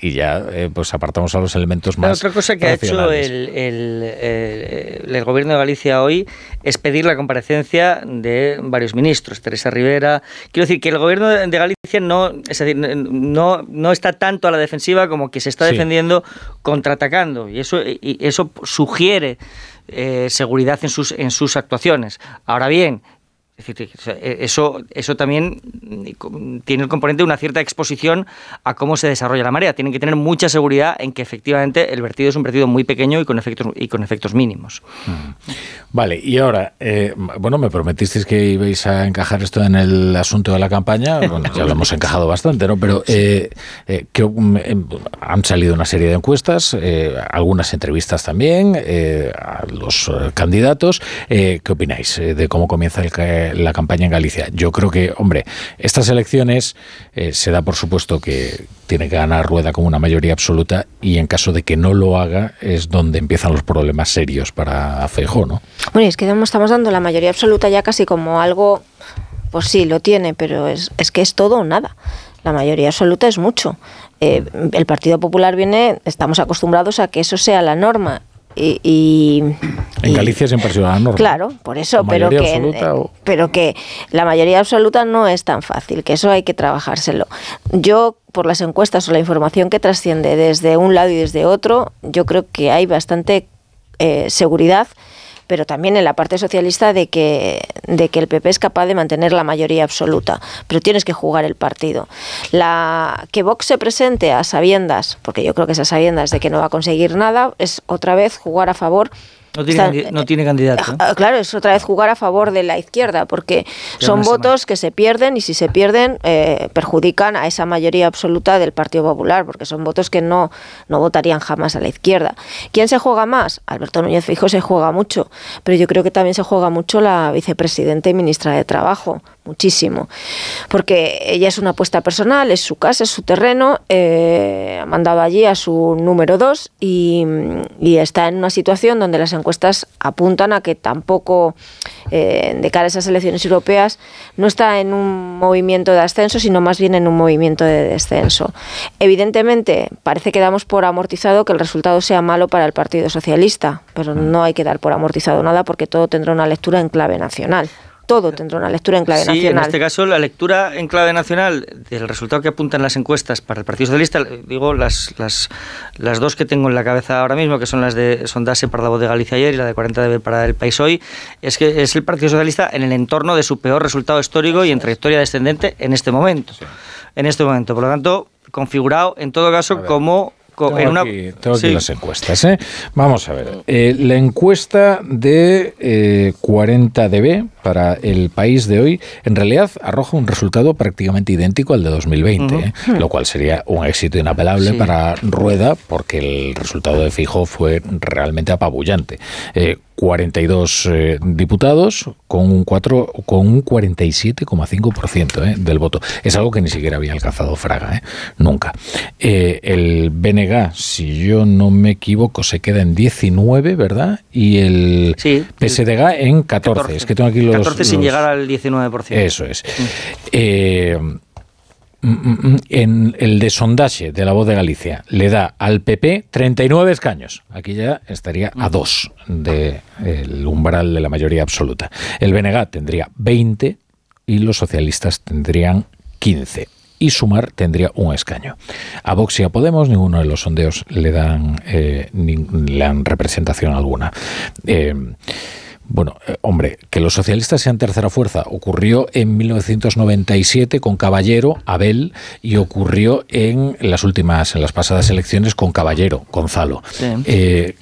Y ya eh, pues apartamos a los elementos La más otra cosa que ha hecho el, el, el- el gobierno de Galicia hoy es pedir la comparecencia de varios ministros, Teresa Rivera. Quiero decir que el gobierno de Galicia no, es decir, no, no está tanto a la defensiva como que se está Sí. defendiendo contraatacando. Y eso, y eso sugiere eh, seguridad en sus, en sus actuaciones. Ahora bien, es decir, eh, eso, eso también mm, tiene el componente de una cierta exposición a cómo se desarrolla la marea. Tienen que tener mucha seguridad en que efectivamente el vertido es un vertido muy pequeño y con efectos, y con efectos mínimos. Vale, y ahora, eh, bueno, me prometisteis que ibais a encajar esto en el asunto de la campaña. Bueno, ya lo hemos encajado bastante, ¿no? Pero eh, eh, que, um, em, han salido una serie de encuestas, eh, algunas entrevistas también eh, a los candidatos. ¿Qué opináis de cómo comienza el la campaña en Galicia? Yo creo que, hombre, estas elecciones eh, se da por supuesto que tiene que ganar Rueda con una mayoría absoluta y en caso de que no lo haga es donde empiezan los problemas serios para Feijó, ¿no? Bueno, es que estamos dando la mayoría absoluta ya casi como algo, pues sí, lo tiene, pero es, es que es todo o nada. La mayoría absoluta es mucho. Eh, el Partido Popular viene, estamos acostumbrados a que eso sea la norma. Y, y- En y- Galicia siempre ha sido la norma. Claro, por eso, ¿O pero que, absoluta o- pero que la mayoría absoluta no es tan fácil, que eso hay que trabajárselo. Yo, por las encuestas o la información que trasciende desde un lado y desde otro, yo creo que hay bastante eh, seguridad pero también en la parte socialista de que, de que el PP es capaz de mantener la mayoría absoluta, pero tienes que jugar el partido. La, que Vox se presente a sabiendas, porque yo creo que es a sabiendas de que no va a conseguir nada, es otra vez jugar a favor No tiene, Está- no tiene candidato. ¿eh? Ah, Claro, es otra vez jugar a favor de la izquierda, porque son votos que se pierden y si se pierden eh, perjudican a esa mayoría absoluta del Partido Popular, porque son votos que no, no votarían jamás a la izquierda. ¿Quién se juega más? Alberto Núñez Fijo se juega mucho, pero yo creo que también se juega mucho la vicepresidenta y ministra de Trabajo, muchísimo, porque ella es una apuesta personal, es su casa, es su terreno, eh, ha mandado allí a su número dos y, y está en una situación donde las encuestas apuntan a que tampoco, eh, de cara a esas elecciones europeas, no está en un movimiento de ascenso, sino más bien en un movimiento de descenso. Evidentemente, parece que damos por amortizado que el resultado sea malo para el Partido Socialista, pero no hay que dar por amortizado nada porque todo tendrá una lectura en clave nacional. Todo tendrá una lectura en clave Sí, en nacional. este caso la lectura en clave nacional del resultado que apuntan las encuestas para el Partido Socialista, digo las, las, las dos que tengo en la cabeza ahora mismo, que son las de Sondase para la voz de Galicia ayer y la de 40 de para el País hoy, es que es el Partido Socialista en el entorno de su peor resultado histórico y en trayectoria descendente en este momento. En este momento, por lo tanto, configurado en todo caso como co- Tengo en una aquí, tengo aquí sí. las encuestas. ¿eh? Vamos a ver. Eh, la encuesta de eh, 40DB, para el país de hoy, en realidad arroja un resultado prácticamente idéntico al de 2020, ¿eh? lo cual sería un éxito inapelable Sí. para Rueda, porque el resultado de Fijo fue realmente apabullante. Eh, 42 eh, diputados con un 4 con un 47,5% eh, del voto. Es algo que ni siquiera había alcanzado Fraga, eh, nunca. Eh, el BNG, si yo no me equivoco, se queda en 19, ¿verdad? Y el PSDG en 14. Es que tengo aquí los 14 sin llegar al 19%. Eso es. Eh, mm, mm, mm, en el de sondaje de la voz de Galicia le da al PP 39 escaños. Aquí ya estaría a dos del umbral de la mayoría absoluta. El BNG tendría 20 y los socialistas tendrían 15. Y Sumar tendría un escaño. A Vox y a Podemos ninguno de los sondeos le dan, eh, ni- le dan representación alguna. Eh, bueno, eh, hombre, que los socialistas sean tercera fuerza ocurrió en 1997 con Caballero, Abel, y ocurrió en las últimas, en las pasadas elecciones con Caballero, Gonzalo. Sí. Eh,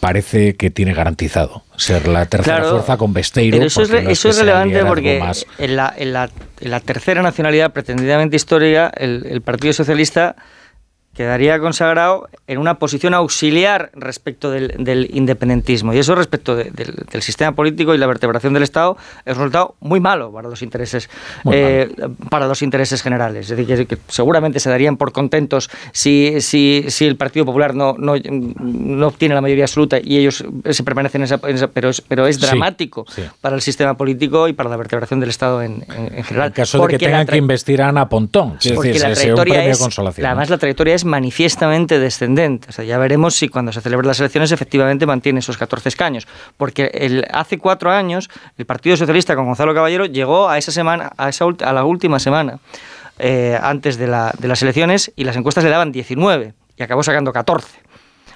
parece que tiene garantizado ser la tercera Claro, fuerza con Besteiro. Pero eso es, no eso es relevante porque más- en, la, en, la, en la tercera nacionalidad pretendidamente histórica, el, el Partido Socialista quedaría consagrado en una posición auxiliar respecto del, del independentismo. Y eso respecto de- del, del sistema político y la vertebración del Estado es un resultado muy malo para los intereses eh, para los intereses generales. Es decir, que, que seguramente se darían por contentos si, si, si el Partido Popular no, no, no obtiene la mayoría absoluta y ellos se permanecen en esa, en esa- pero, es, pero es dramático sí. para el sistema político y para la vertebración del Estado en, en- en general. En caso de que tengan que investir a Ana Pontón. Es decir, la trayectoria es, consolación. además la trayectoria es manifiestamente descendente. O sea, ya veremos si cuando se celebren las elecciones efectivamente mantiene esos 14 escaños. Porque el, hace cuatro años el Partido Socialista con Gonzalo Caballero llegó a esa semana, a, esa, a la última semana eh, antes de, la- de las elecciones y las encuestas le daban 19 y acabó sacando 14.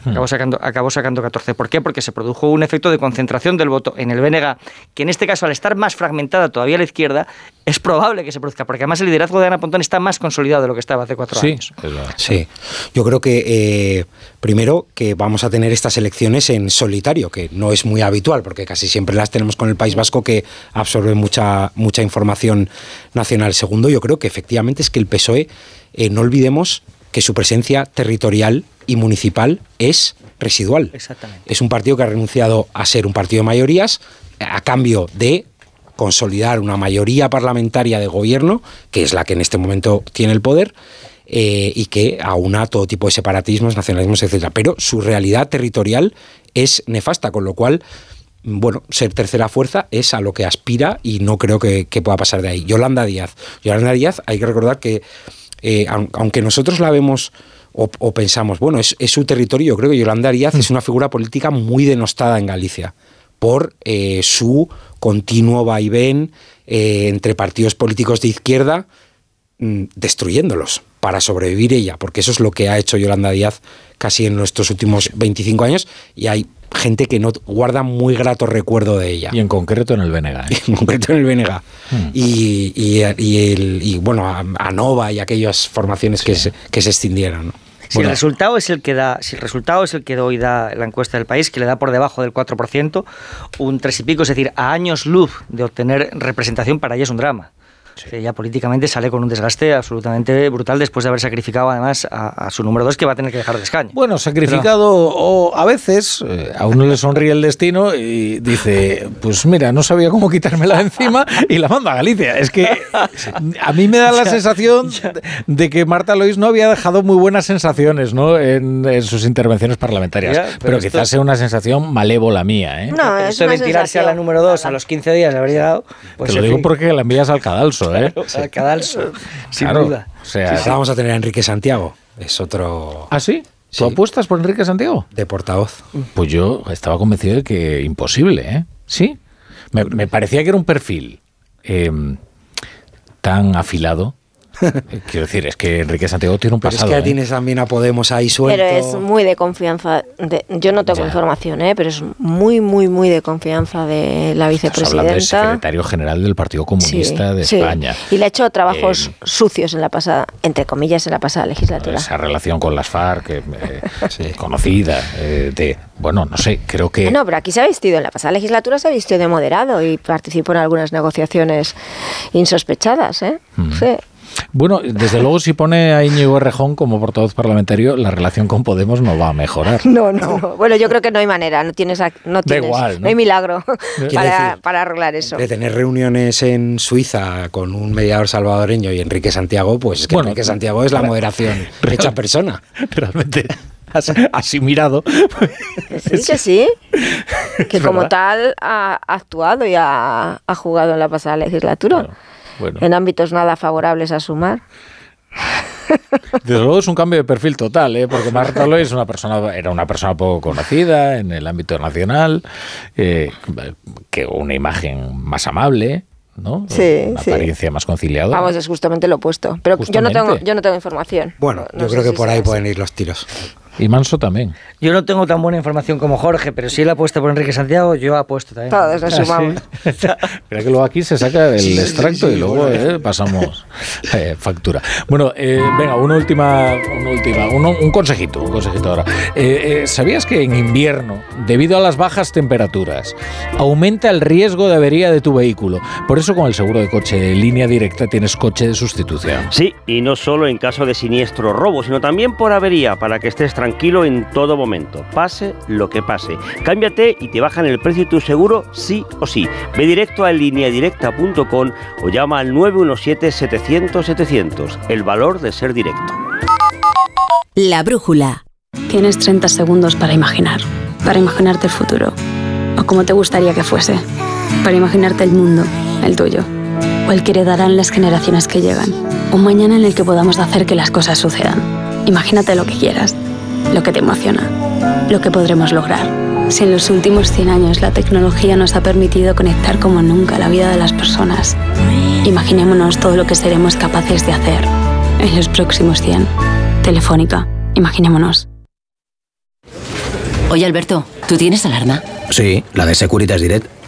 Acabó sacando, acabó sacando 14. ¿Por qué? Porque se produjo un efecto de concentración del voto en el BNG, que en este caso, al estar más fragmentada todavía a la izquierda, es probable que se produzca, porque además el liderazgo de Ana Pontón está más consolidado de lo que estaba hace cuatro Sí, años. es verdad. Sí, yo creo que eh, primero que vamos a tener estas elecciones en solitario, que no es muy habitual, porque casi siempre las tenemos con el País Vasco que absorbe mucha, mucha información nacional. Segundo, yo creo que efectivamente es que el PSOE, eh, no olvidemos que su presencia territorial y municipal es residual. Exactamente. Es un partido que ha renunciado a ser un partido de mayorías a cambio de consolidar una mayoría parlamentaria de gobierno, que es la que en este momento tiene el poder, eh, y que aúna todo tipo de separatismos, nacionalismos, etcétera. Pero su realidad territorial es nefasta, con lo cual, bueno, ser tercera fuerza es a lo que aspira y no creo que, que pueda pasar de ahí. Yolanda Díaz. Yolanda Díaz, hay que recordar que, eh, aun- aunque nosotros la vemos o, o pensamos, bueno, es, es su territorio, yo creo que Yolanda Díaz es una figura política muy denostada en Galicia por eh, su continuo vaivén eh, entre partidos políticos de izquierda, mm, destruyéndolos para sobrevivir ella, porque eso es lo que ha hecho Yolanda Díaz casi en nuestros últimos 25 años y hay gente que no guarda muy grato recuerdo de ella. Y en concreto en el BNG. ¿eh? en concreto en el BNG. Hmm. Y, y, y el, y, bueno, a, a Nova y aquellas formaciones que, se, que se extendieron. ¿no? Si el resultado es el que da, si el resultado es el que hoy da la encuesta del país, que le da por debajo del 4%, un tres y pico, es decir, a años luz de obtener representación para ella es un drama. Que ella políticamente sale con un desgaste absolutamente brutal después de haber sacrificado además a, a su número dos que va a tener que dejar de escaño. Bueno, sacrificado o a veces eh, a uno le sonríe el destino y dice, pues mira, no sabía cómo quitármela de encima y la mando a Galicia. Es que a mí me da la Ya, sensación de que Marta Lois no había dejado muy buenas sensaciones ¿no? en, en sus intervenciones parlamentarias. Ya, pero pero esto- quizás sea una sensación malévola mía. ¿eh? No, es Esto de tirarse a la número dos a los 15 días le habría dado. Pues Te lo digo fin, porque la envías al cadalso. ¿Eh? al cadalso, sin Claro, duda. O sea, vamos a tener a Enrique Santiago. Es otro ¿Ah, sí? Sí. ¿Tú apuestas por Enrique Santiago? de portavoz. Pues yo estaba convencido de que imposible, ¿eh? Sí. Me, me parecía que era un perfil eh, tan afilado, Quiero decir, es que Enrique Santiago tiene un Pero pasado. es que ¿eh? tienes también a Podemos ahí suelto. Pero es muy de confianza. de- yo no tengo Ya. información, ¿eh? pero es muy, muy, muy de confianza de la Estamos hablando del vicepresidenta. secretario general del Partido Comunista de sí. España. Y le ha hecho trabajos Eh, sucios en la pasada, entre comillas, en la pasada legislatura. Esa relación con las FARC, eh, eh, conocida, eh, de, bueno, no sé, creo que... No, pero aquí se ha vistido, en la pasada legislatura se ha vistido de moderado y participó en algunas negociaciones insospechadas, ¿eh? Mm. Sí. Bueno, desde luego si pone a Íñigo Errejón como portavoz parlamentario, la relación con Podemos no va a mejorar. No, no, no. Bueno, yo creo que no hay manera, no tienes, ac- no tienes, igual, ¿no? no hay milagro para, decir, para arreglar eso. De tener reuniones en Suiza con un mediador salvadoreño y Enrique Santiago, pues es que Bueno, Enrique Santiago es la moderación real- hecha persona. Realmente, así, mirado. Que sí, que sí. Que como tal ha actuado y ha, ha jugado en la pasada legislatura. Bueno, En ámbitos nada favorables a sumar. desde luego es un cambio de perfil total, ¿eh? porque Marta Loy es una persona, era una persona poco conocida en el ámbito nacional, eh, que una imagen más amable, ¿no? Sí, una sí. apariencia más conciliadora. Vamos, es justamente lo opuesto. Pero yo no tengo, yo no tengo información. Bueno, No yo creo que si por ahí así. pueden ir los tiros. Y Manso también. Yo no tengo tan buena información como Jorge, pero si él apuesta por Enrique Santiago, yo apuesto también. Todos Ah, sumamos. sí. Que luego aquí se saca el extracto sí, y luego bueno. eh, pasamos eh, factura. Bueno, eh, venga, una última, una última, uno- un consejito, un consejito ahora. Eh, eh, ¿Sabías que en invierno, debido a las bajas temperaturas, aumenta el riesgo de avería de tu vehículo? Por eso con el seguro de coche de línea directa tienes coche de sustitución. Sí, y no solo en caso de siniestro robo, sino también por avería, para que estés tranquilo en todo momento, pase lo que pase. Cámbiate y te bajan el precio de tu seguro sí o sí. Ve directo a lineadirecta.com o llama al 917-700-700. El valor de ser directo. La brújula. Tienes 30 segundos para imaginar, para imaginarte el futuro, o como te gustaría que fuese, para imaginarte el mundo, el tuyo, o el que heredarán las generaciones que llegan, un mañana en el que podamos hacer que las cosas sucedan. Imagínate lo que quieras, lo que te emociona, lo que podremos lograr. Si en los últimos 100 años la tecnología nos ha permitido conectar como nunca la vida de las personas, imaginémonos todo lo que seremos capaces de hacer en los próximos 100. Telefónica, imaginémonos. Oye, Alberto, ¿tú tienes alarma? Sí, la de Securitas Direct.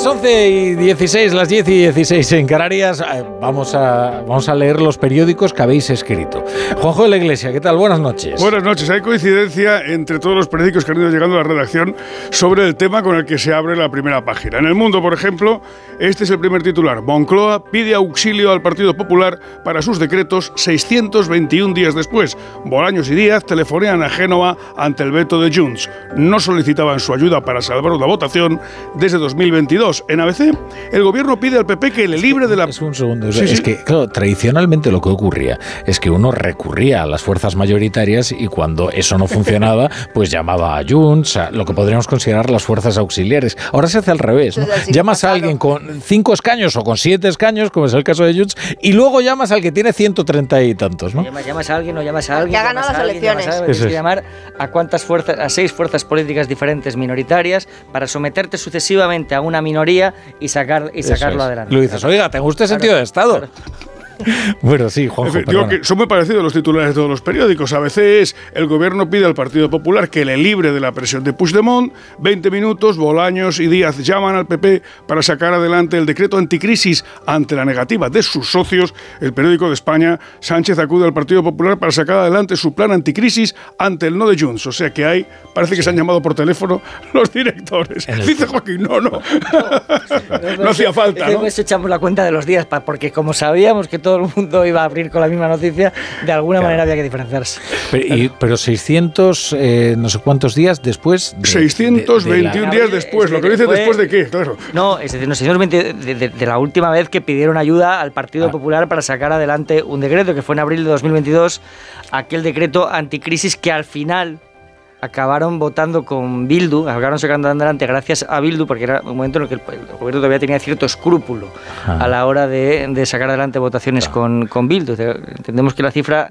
Las 11 y 16, las 10 y 16 en Canarias, eh, vamos a, vamos a leer los periódicos que habéis escrito. Juanjo de la Iglesia, ¿qué tal? Buenas noches. Buenas noches. Hay coincidencia entre todos los periódicos que han ido llegando a la redacción sobre el tema con el que se abre la primera página. En el mundo, por ejemplo, este es el primer titular. Moncloa pide auxilio al Partido Popular para sus decretos 621 días después. Bolaños y Díaz telefonean a Génova ante el veto de Junts. No solicitaban su ayuda para salvar una votación desde 2022. En ABC, el gobierno pide al PP que le libre de la... Es un segundo. Sí, es sí. que, claro, tradicionalmente lo que ocurría es que uno recurría a las fuerzas mayoritarias y cuando eso no funcionaba, pues llamaba a Junts, a lo que podríamos considerar las fuerzas auxiliares. Ahora se hace al revés. ¿no? Es Llamas a alguien con cinco escaños o con siete escaños, como es el caso de Junts, y luego llamas al que tiene 130 y tantos, ¿no? Llamas, a alguien o llamas a alguien. ha ganado las llamas a elecciones. alguien, Tienes que es. llamar a cuántas fuerzas, a seis fuerzas políticas diferentes minoritarias para someterte sucesivamente a una minoría y sacar y sacarlo es. adelante. Lo dices, oiga, ¿tenga usted sentido de Estado? Bueno, sí, Juanjo, digo perdona. que son muy parecidos los titulares de todos los periódicos. ABC es el gobierno pide al Partido Popular que le libre de la presión de Puigdemont. 20 minutos, Bolaños y Díaz llaman al PP para sacar adelante el decreto anticrisis ante la negativa de sus socios. El periódico de España, Sánchez acude al Partido Popular para sacar adelante su plan anticrisis ante el no de Junts. O sea que hay, parece que se han llamado por teléfono los directores. Dice Joaquín, no, no. no hacía falta, Es que ¿no? con eso echamos la cuenta de los días, porque como sabíamos que todo todo el mundo iba a abrir con la misma noticia, de alguna manera había que diferenciarse. Pero, y- pero 600, eh, no sé cuántos días después. de- 621 de- de la- días después. Lo que dice Fue- después de qué, claro. No, es decir, no, 620 de, de- de la última vez que pidieron ayuda al Partido Ah. Popular para sacar adelante un decreto, que fue en abril de 2022, aquel decreto anticrisis que al final acabaron votando con Bildu, acabaron sacando adelante gracias a Bildu, porque era un momento en el que el, gobierno todavía tenía cierto escrúpulo a la hora de, de sacar adelante votaciones con, con Bildu. Entendemos que la cifra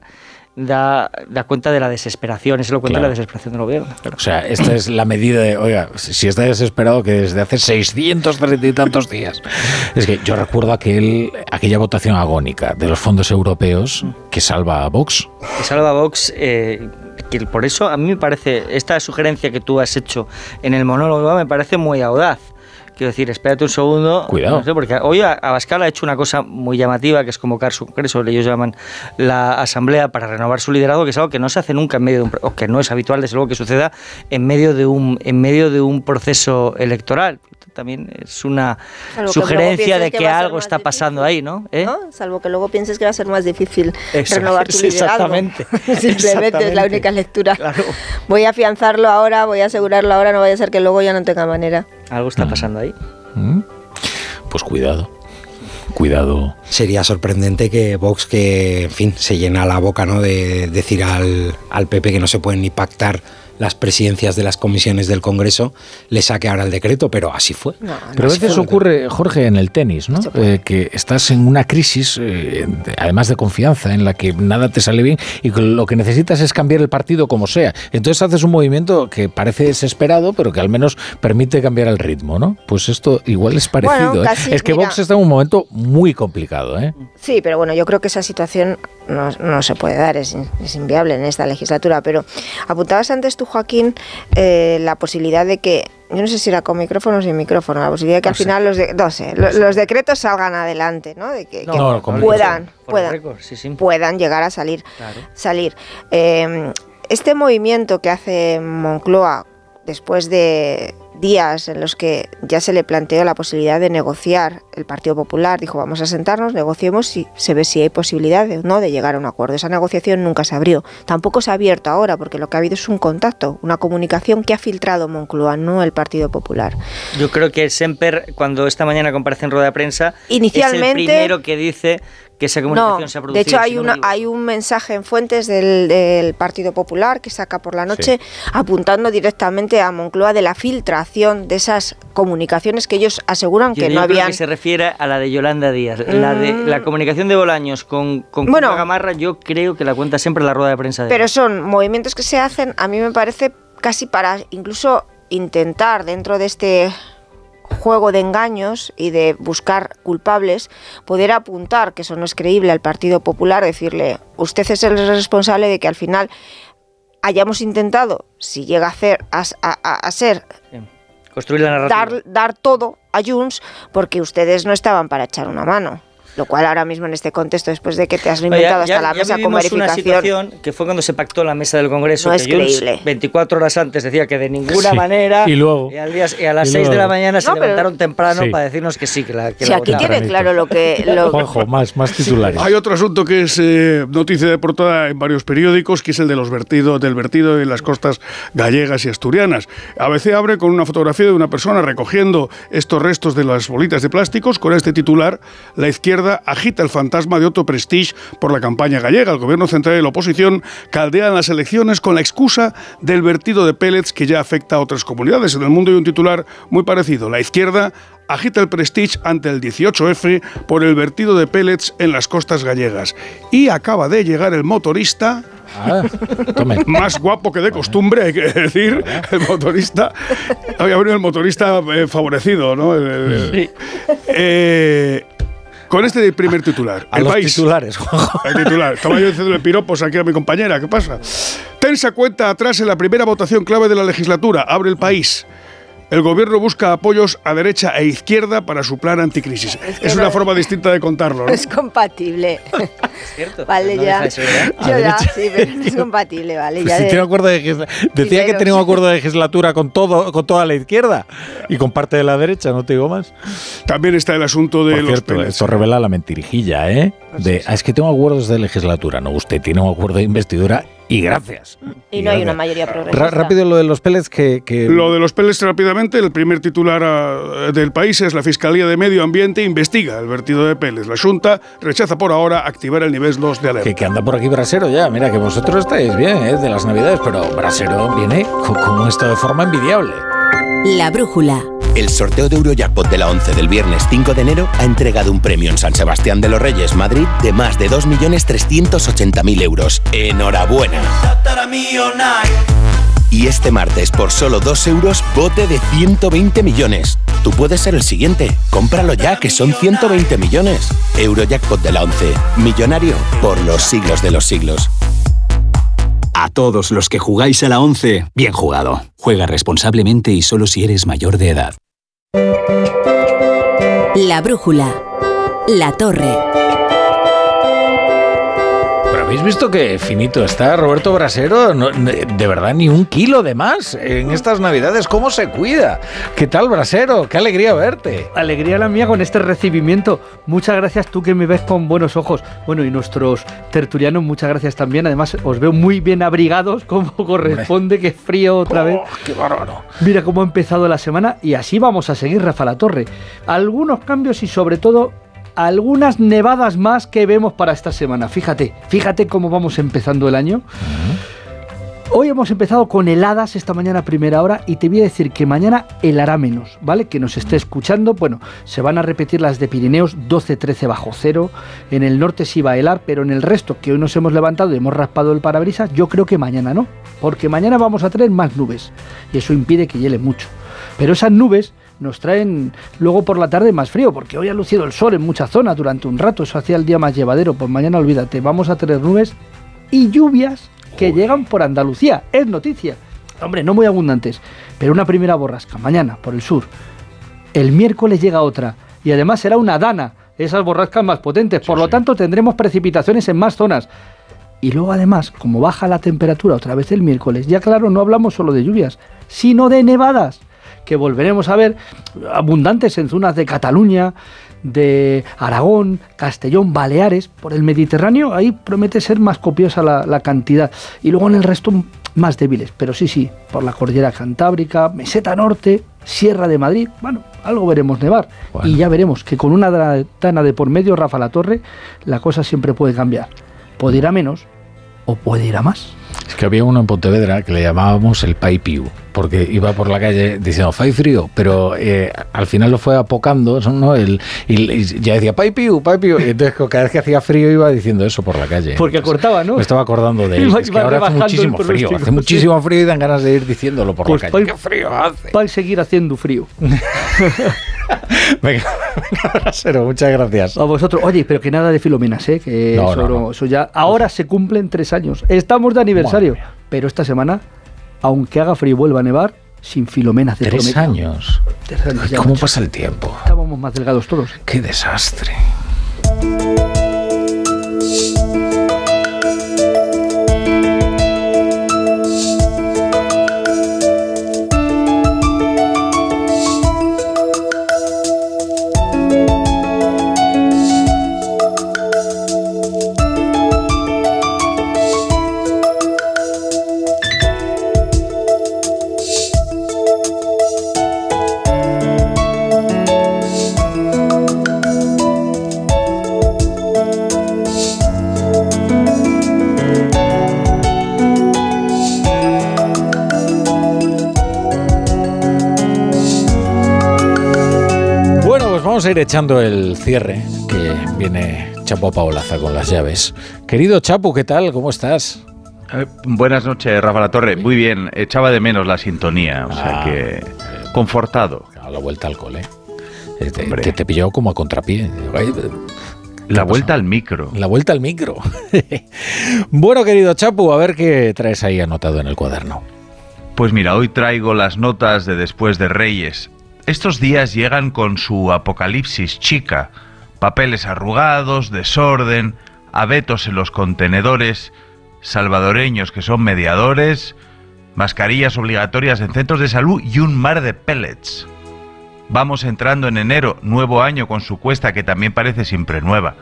da, da cuenta de la desesperación, eso lo cuenta Claro. la desesperación del gobierno. claro. O sea, esta es la medida de, oiga, si está desesperado que desde hace 630 y tantos días. Es que yo recuerdo aquel, aquella votación agónica de los fondos europeos que salva a Vox. que salva a Vox, eh, que por eso a mí me parece, esta sugerencia que tú has hecho en el monólogo me parece muy audaz. Quiero decir, espérate un segundo. Cuidado. no sé, porque hoy Abascal ha hecho una cosa muy llamativa, que es convocar su congreso, ellos llaman la asamblea para renovar su liderazgo, que es algo que no se hace nunca en medio de un, o que no es habitual, desde luego, que suceda en medio de un, en medio de un proceso electoral. También es una Salvo sugerencia de que algo está pasando ahí, ¿no? ¿Eh? ¿no? Salvo que luego pienses que va a ser más difícil Eso, renovar tu liderazgo. exactamente. Simplemente es la única lectura. Voy a afianzarlo ahora, voy a asegurarlo ahora, no vaya a ser que luego ya no tenga manera. Algo está pasando ahí. ¿Mm? Pues cuidado. Cuidado. Sería sorprendente que Vox, que en fin, se llena la boca ¿no? de decir al, al PP que no se pueden ni pactar las presidencias de las comisiones del Congreso, le saque ahora el decreto, pero así fue. Pero a veces ocurre, Jorge, en el tenis, ¿no? Eh, que estás en una crisis, eh, de- además de confianza, en la que nada te sale bien y lo que necesitas es cambiar el partido como sea. Entonces haces un movimiento que parece desesperado, pero que al menos permite cambiar el ritmo, ¿no? Pues esto igual es parecido. Bueno, ¿eh? es que mira. Vox está en un momento muy complicado, ¿eh? Sí, pero bueno, yo creo que esa situación no, no se puede dar, es inviable en esta legislatura. Pero apuntabas antes tú, Joaquín, eh, la posibilidad de que, yo no sé si era con micrófono o sin micrófono, la posibilidad de que al final los, de- no sé, lo- los decretos salgan adelante, ¿no? De que, que No, con puedan, puedan, récord, sí, sí. puedan llegar a salir. Claro. salir. Eh, este movimiento que hace Moncloa después de días en los que ya se le planteó la posibilidad de negociar, el Partido Popular dijo vamos a sentarnos, negociemos y se ve si hay posibilidad de, no de llegar a un acuerdo. Esa negociación nunca se abrió. Tampoco se ha abierto ahora porque lo que ha habido es un contacto, una comunicación que ha filtrado Moncloa, no el Partido Popular. Yo creo que Semper, cuando esta mañana comparece en rueda de prensa, es el primero que dice que esa comunicación No, se ha de producido. hecho hay, si no me una, equivoco. hay un mensaje en fuentes del, del Partido Popular que saca por la noche apuntando directamente a Moncloa de la filtración de esas comunicaciones que ellos aseguran Yo- que yo no creo habían... que se refiere a la de Yolanda Díaz. La de Mm. la comunicación de Bolaños con, con Bueno. Gamarra, yo creo que la cuenta siempre la rueda de prensa de Pero son movimientos que se hacen, a mí me parece, casi para incluso intentar dentro de este juego de engaños y de buscar culpables, poder apuntar, que eso no es creíble al Partido Popular, decirle, usted es el responsable de que al final hayamos intentado, si llega a, hacer, a, a- a ser, construir la narrativa. dar, dar todo a Junts, porque ustedes no estaban para echar una mano. Lo cual ahora mismo en este contexto, después de que te has Oye, inventado ya- hasta la ya mesa con vivimos una verificación, situación que fue cuando se pactó la mesa del Congreso, No que es Junts creíble. 24 horas antes decía que de ninguna Sí. manera Y luego- y, al día- y a las y 6 de la luego- mañana se No, pero- levantaron temprano Sí. para decirnos que sí, que la que si la aquí votaban. tiene claro lo que... lo- Juanjo, más, más titulares. Hay otro asunto que es eh, noticia de portada en varios periódicos, que es el de los vertidos, del vertido en las costas gallegas y asturianas. ABC abre con una fotografía de una persona recogiendo estos restos de las bolitas de plásticos con este titular: La izquierda agita el fantasma de Otto Prestige por la campaña gallega. El gobierno central y la oposición caldean las elecciones con la excusa del vertido de pellets que ya afecta a otras comunidades. En el mundo hay un titular muy parecido: La izquierda agita el Prestige ante el 18F por el vertido de pellets en las costas gallegas. Y acaba de llegar el motorista. Ah. Más guapo que de costumbre, hay que decir. El motorista. Había venido el motorista eh, favorecido, ¿no? El- el- Eh, con este primer titular. A el los país. titulares, Juanjo. El titular. Estaba yo diciendo piropos aquí a mi compañera. ¿Qué pasa? Tensa cuenta atrás en la primera votación clave de la legislatura. Abre el país. El gobierno busca apoyos a derecha e izquierda para su plan anticrisis. Es, una forma distinta de contarlo. ¿no? Es compatible. cierto. Vale, No ya. deja de ser, ¿eh? Yo ya, sí, pero no es compatible, vale. Pues Ya si de- tiene acuerdo de Decía que tenía un acuerdo de legislatura con todo, con toda la izquierda y con parte de la derecha, no te digo más. También está el asunto de Por los cierto, esto revela la mentirijilla, ¿eh? De, "Ah, es que tengo acuerdos de legislatura. No, usted tiene un acuerdo de investidura y gracias. Y no hay una mayoría progresista. rápido lo de los peles que... que- Lo de los peles rápidamente, el primer titular ah, del país es la Fiscalía de Medio Ambiente investiga el vertido de peles. La Junta rechaza por ahora activar el nivel 2 de alerta. que, que anda por aquí Brasero ya. Mira, que vosotros estáis bien, ¿eh? De las navidades, pero Brasero viene con, con esto de forma envidiable. La brújula. El sorteo de Eurojackpot de la 11 del viernes 5 de enero ha entregado un premio en San Sebastián de los Reyes, Madrid, de más de 2.380.000 euros. ¡Enhorabuena! Y este martes, por solo 2 euros, bote de 120 millones. Tú puedes ser el siguiente. Cómpralo ya, que son 120 millones. Eurojackpot de la 11. Millonario por los siglos de los siglos. A todos los que jugáis a la 11, bien jugado. Juega responsablemente y solo si eres mayor de edad. La brújula. La torre. Habéis visto que finito está Roberto Brasero. No, de verdad, ni un kilo de más en estas navidades. ¿Cómo se cuida? ¿Qué tal, Brasero? Qué alegría verte. Alegría la mía con este recibimiento. Muchas gracias tú que me ves con buenos ojos. Bueno, y nuestros tertulianos, muchas gracias también. Además, os veo muy bien abrigados, como corresponde. Qué frío otra vez. ¡Qué bárbaro! Mira cómo ha empezado la semana y así vamos a seguir, Rafa La Torre. Algunos cambios y sobre todo algunas nevadas más que vemos para esta semana. Fíjate, fíjate cómo vamos empezando el año. Hoy hemos empezado con heladas esta mañana a primera hora y te voy a decir que mañana helará menos, ¿vale? Que nos esté escuchando, bueno, se van a repetir las de Pirineos 12-13 bajo cero, en el norte sí va a helar, pero en el resto que hoy nos hemos levantado y hemos raspado el parabrisas, yo creo que mañana no, porque mañana vamos a tener más nubes y eso impide que hiele mucho. Pero esas nubes nos traen luego por la tarde más frío, porque hoy ha lucido el sol en muchas zonas durante un rato, eso hacía el día más llevadero, pues mañana olvídate, vamos a tener nubes y lluvias que llegan por Andalucía, es noticia. Hombre, no muy abundantes, pero una primera borrasca. Mañana por el sur. El miércoles llega otra. Y además será una dana, esas borrascas más potentes, por lo tanto tendremos precipitaciones en más zonas. Y luego además, como baja la temperatura otra vez el miércoles, ya claro, no hablamos solo de lluvias, sino de nevadas, que volveremos a ver abundantes en zonas de Cataluña, de Aragón, Castellón, Baleares, por el Mediterráneo, ahí promete ser más copiosa la, la cantidad. Y luego en el resto más débiles, pero sí, sí, por la cordillera Cantábrica, Meseta Norte, Sierra de Madrid, bueno, algo veremos nevar. Y ya veremos que con una dana de por medio, Rafa La Torre, la cosa siempre puede cambiar. Puede ir a menos o puede ir a más. Es que había uno en Pontevedra que le llamábamos el Pai Piu, porque iba por la calle diciendo Fai frío, pero eh, al final lo fue apocando, ¿no? El, ya decía Pai Piu, Pai Piu, y entonces cada vez que hacía frío iba diciendo eso por la calle. Porque acortaba, ¿no? Me estaba acordando de él. Es que ahora hace muchísimo frío, hace muchísimo frío y dan ganas de ir diciéndolo por Pues la calle. pa- ¡Qué frío hace! Para seguir haciendo frío. Venga, venga, Brasero, muchas gracias. A vosotros. Oye, pero que nada de Filomenas, ¿eh? Que No, eso, no, no. eso ya. Ahora se cumplen tres años. Estamos de aniversario. Pero esta semana, aunque haga frío y vuelva a nevar, sin Filomenas de Tres prometo. años. Tres años ya, ¿Cómo macho. pasa el tiempo? Estábamos más delgados todos. Qué desastre. A ir echando el cierre, que viene Chapo Paolaza con las llaves. Querido Chapo, ¿qué tal? ¿Cómo estás? Eh, buenas noches, Rafa La Torre. Muy bien, echaba de menos la sintonía, o sea Ah. que confortado. A la vuelta al cole. Eh, Te, te, te pilló como a contrapié. Ay, La vuelta al micro. La vuelta al micro. bueno, querido Chapu, a ver qué traes ahí anotado en el cuaderno. Pues mira, hoy traigo las notas de Después de Reyes. Estos días llegan con su apocalipsis chica. Papeles arrugados, desorden, abetos en los contenedores, salvadoreños que son mediadores, mascarillas obligatorias en centros de salud y un mar de pellets. Vamos entrando en enero, nuevo año con su cuesta que también parece siempre nueva.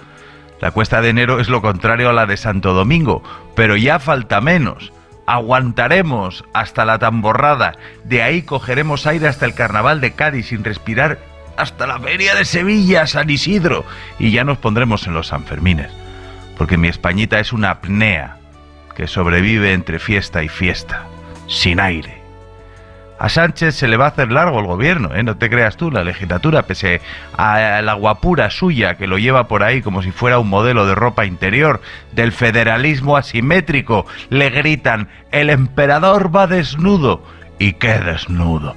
La cuesta de enero es lo contrario a la de Santo Domingo, pero ya falta menos. Aguantaremos hasta la tamborrada, de ahí cogeremos aire hasta el carnaval de Cádiz sin respirar, hasta la feria de Sevilla, San Isidro, y ya nos pondremos en los Sanfermines, porque mi Españita es una apnea que sobrevive entre fiesta y fiesta, sin aire. A Sánchez se le va a hacer largo el gobierno, ¿eh? no te creas tú, la legislatura, pese a la guapura suya que lo lleva por ahí como si fuera un modelo de ropa interior del federalismo asimétrico, le gritan, el emperador va desnudo. ¿Y qué desnudo?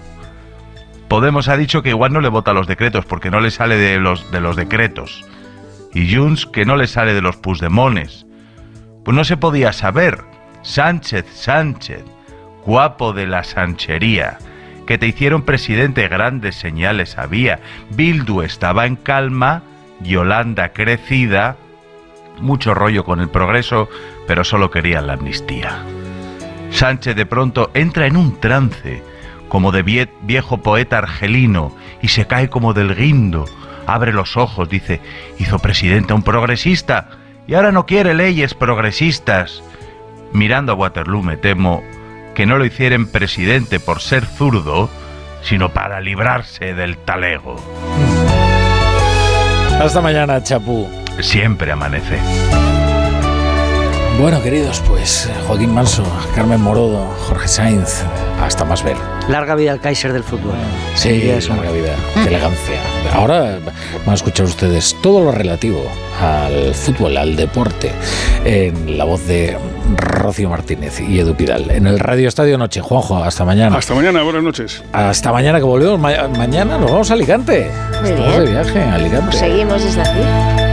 Podemos ha dicho que igual no le vota los decretos porque no le sale de los, de los decretos. Y Junts que no le sale de los pusdemones. Pues no se podía saber. Sánchez, Sánchez guapo de la sanchería, que te hicieron presidente grandes señales había. Bildu estaba en calma, Yolanda crecida, mucho rollo con el progreso, pero solo querían la amnistía. Sánchez de pronto entra en un trance, como de viejo poeta argelino, y se cae como del guindo. Abre los ojos, dice, hizo presidente a un progresista, y ahora no quiere leyes progresistas. Mirando a Waterloo, me temo, que no lo hicieran presidente por ser zurdo, sino para librarse del talego. Hasta mañana, Chapú. Siempre amanece. Bueno, queridos, pues Joaquín Manso, Carmen Morodo, Jorge Sainz, hasta más ver. Larga vida al Kaiser del fútbol. Sí, es larga vida, qué elegancia. Ahora van a escuchar ustedes todo lo relativo al fútbol, al deporte, en la voz de Rocío Martínez y Edu Pidal. En el Radio Estadio Noche. Juanjo, hasta mañana. Hasta mañana, buenas noches. Hasta mañana que volvemos. mañana nos vamos a Alicante. Muy Estamos bien. de viaje a Alicante. Pues seguimos desde aquí.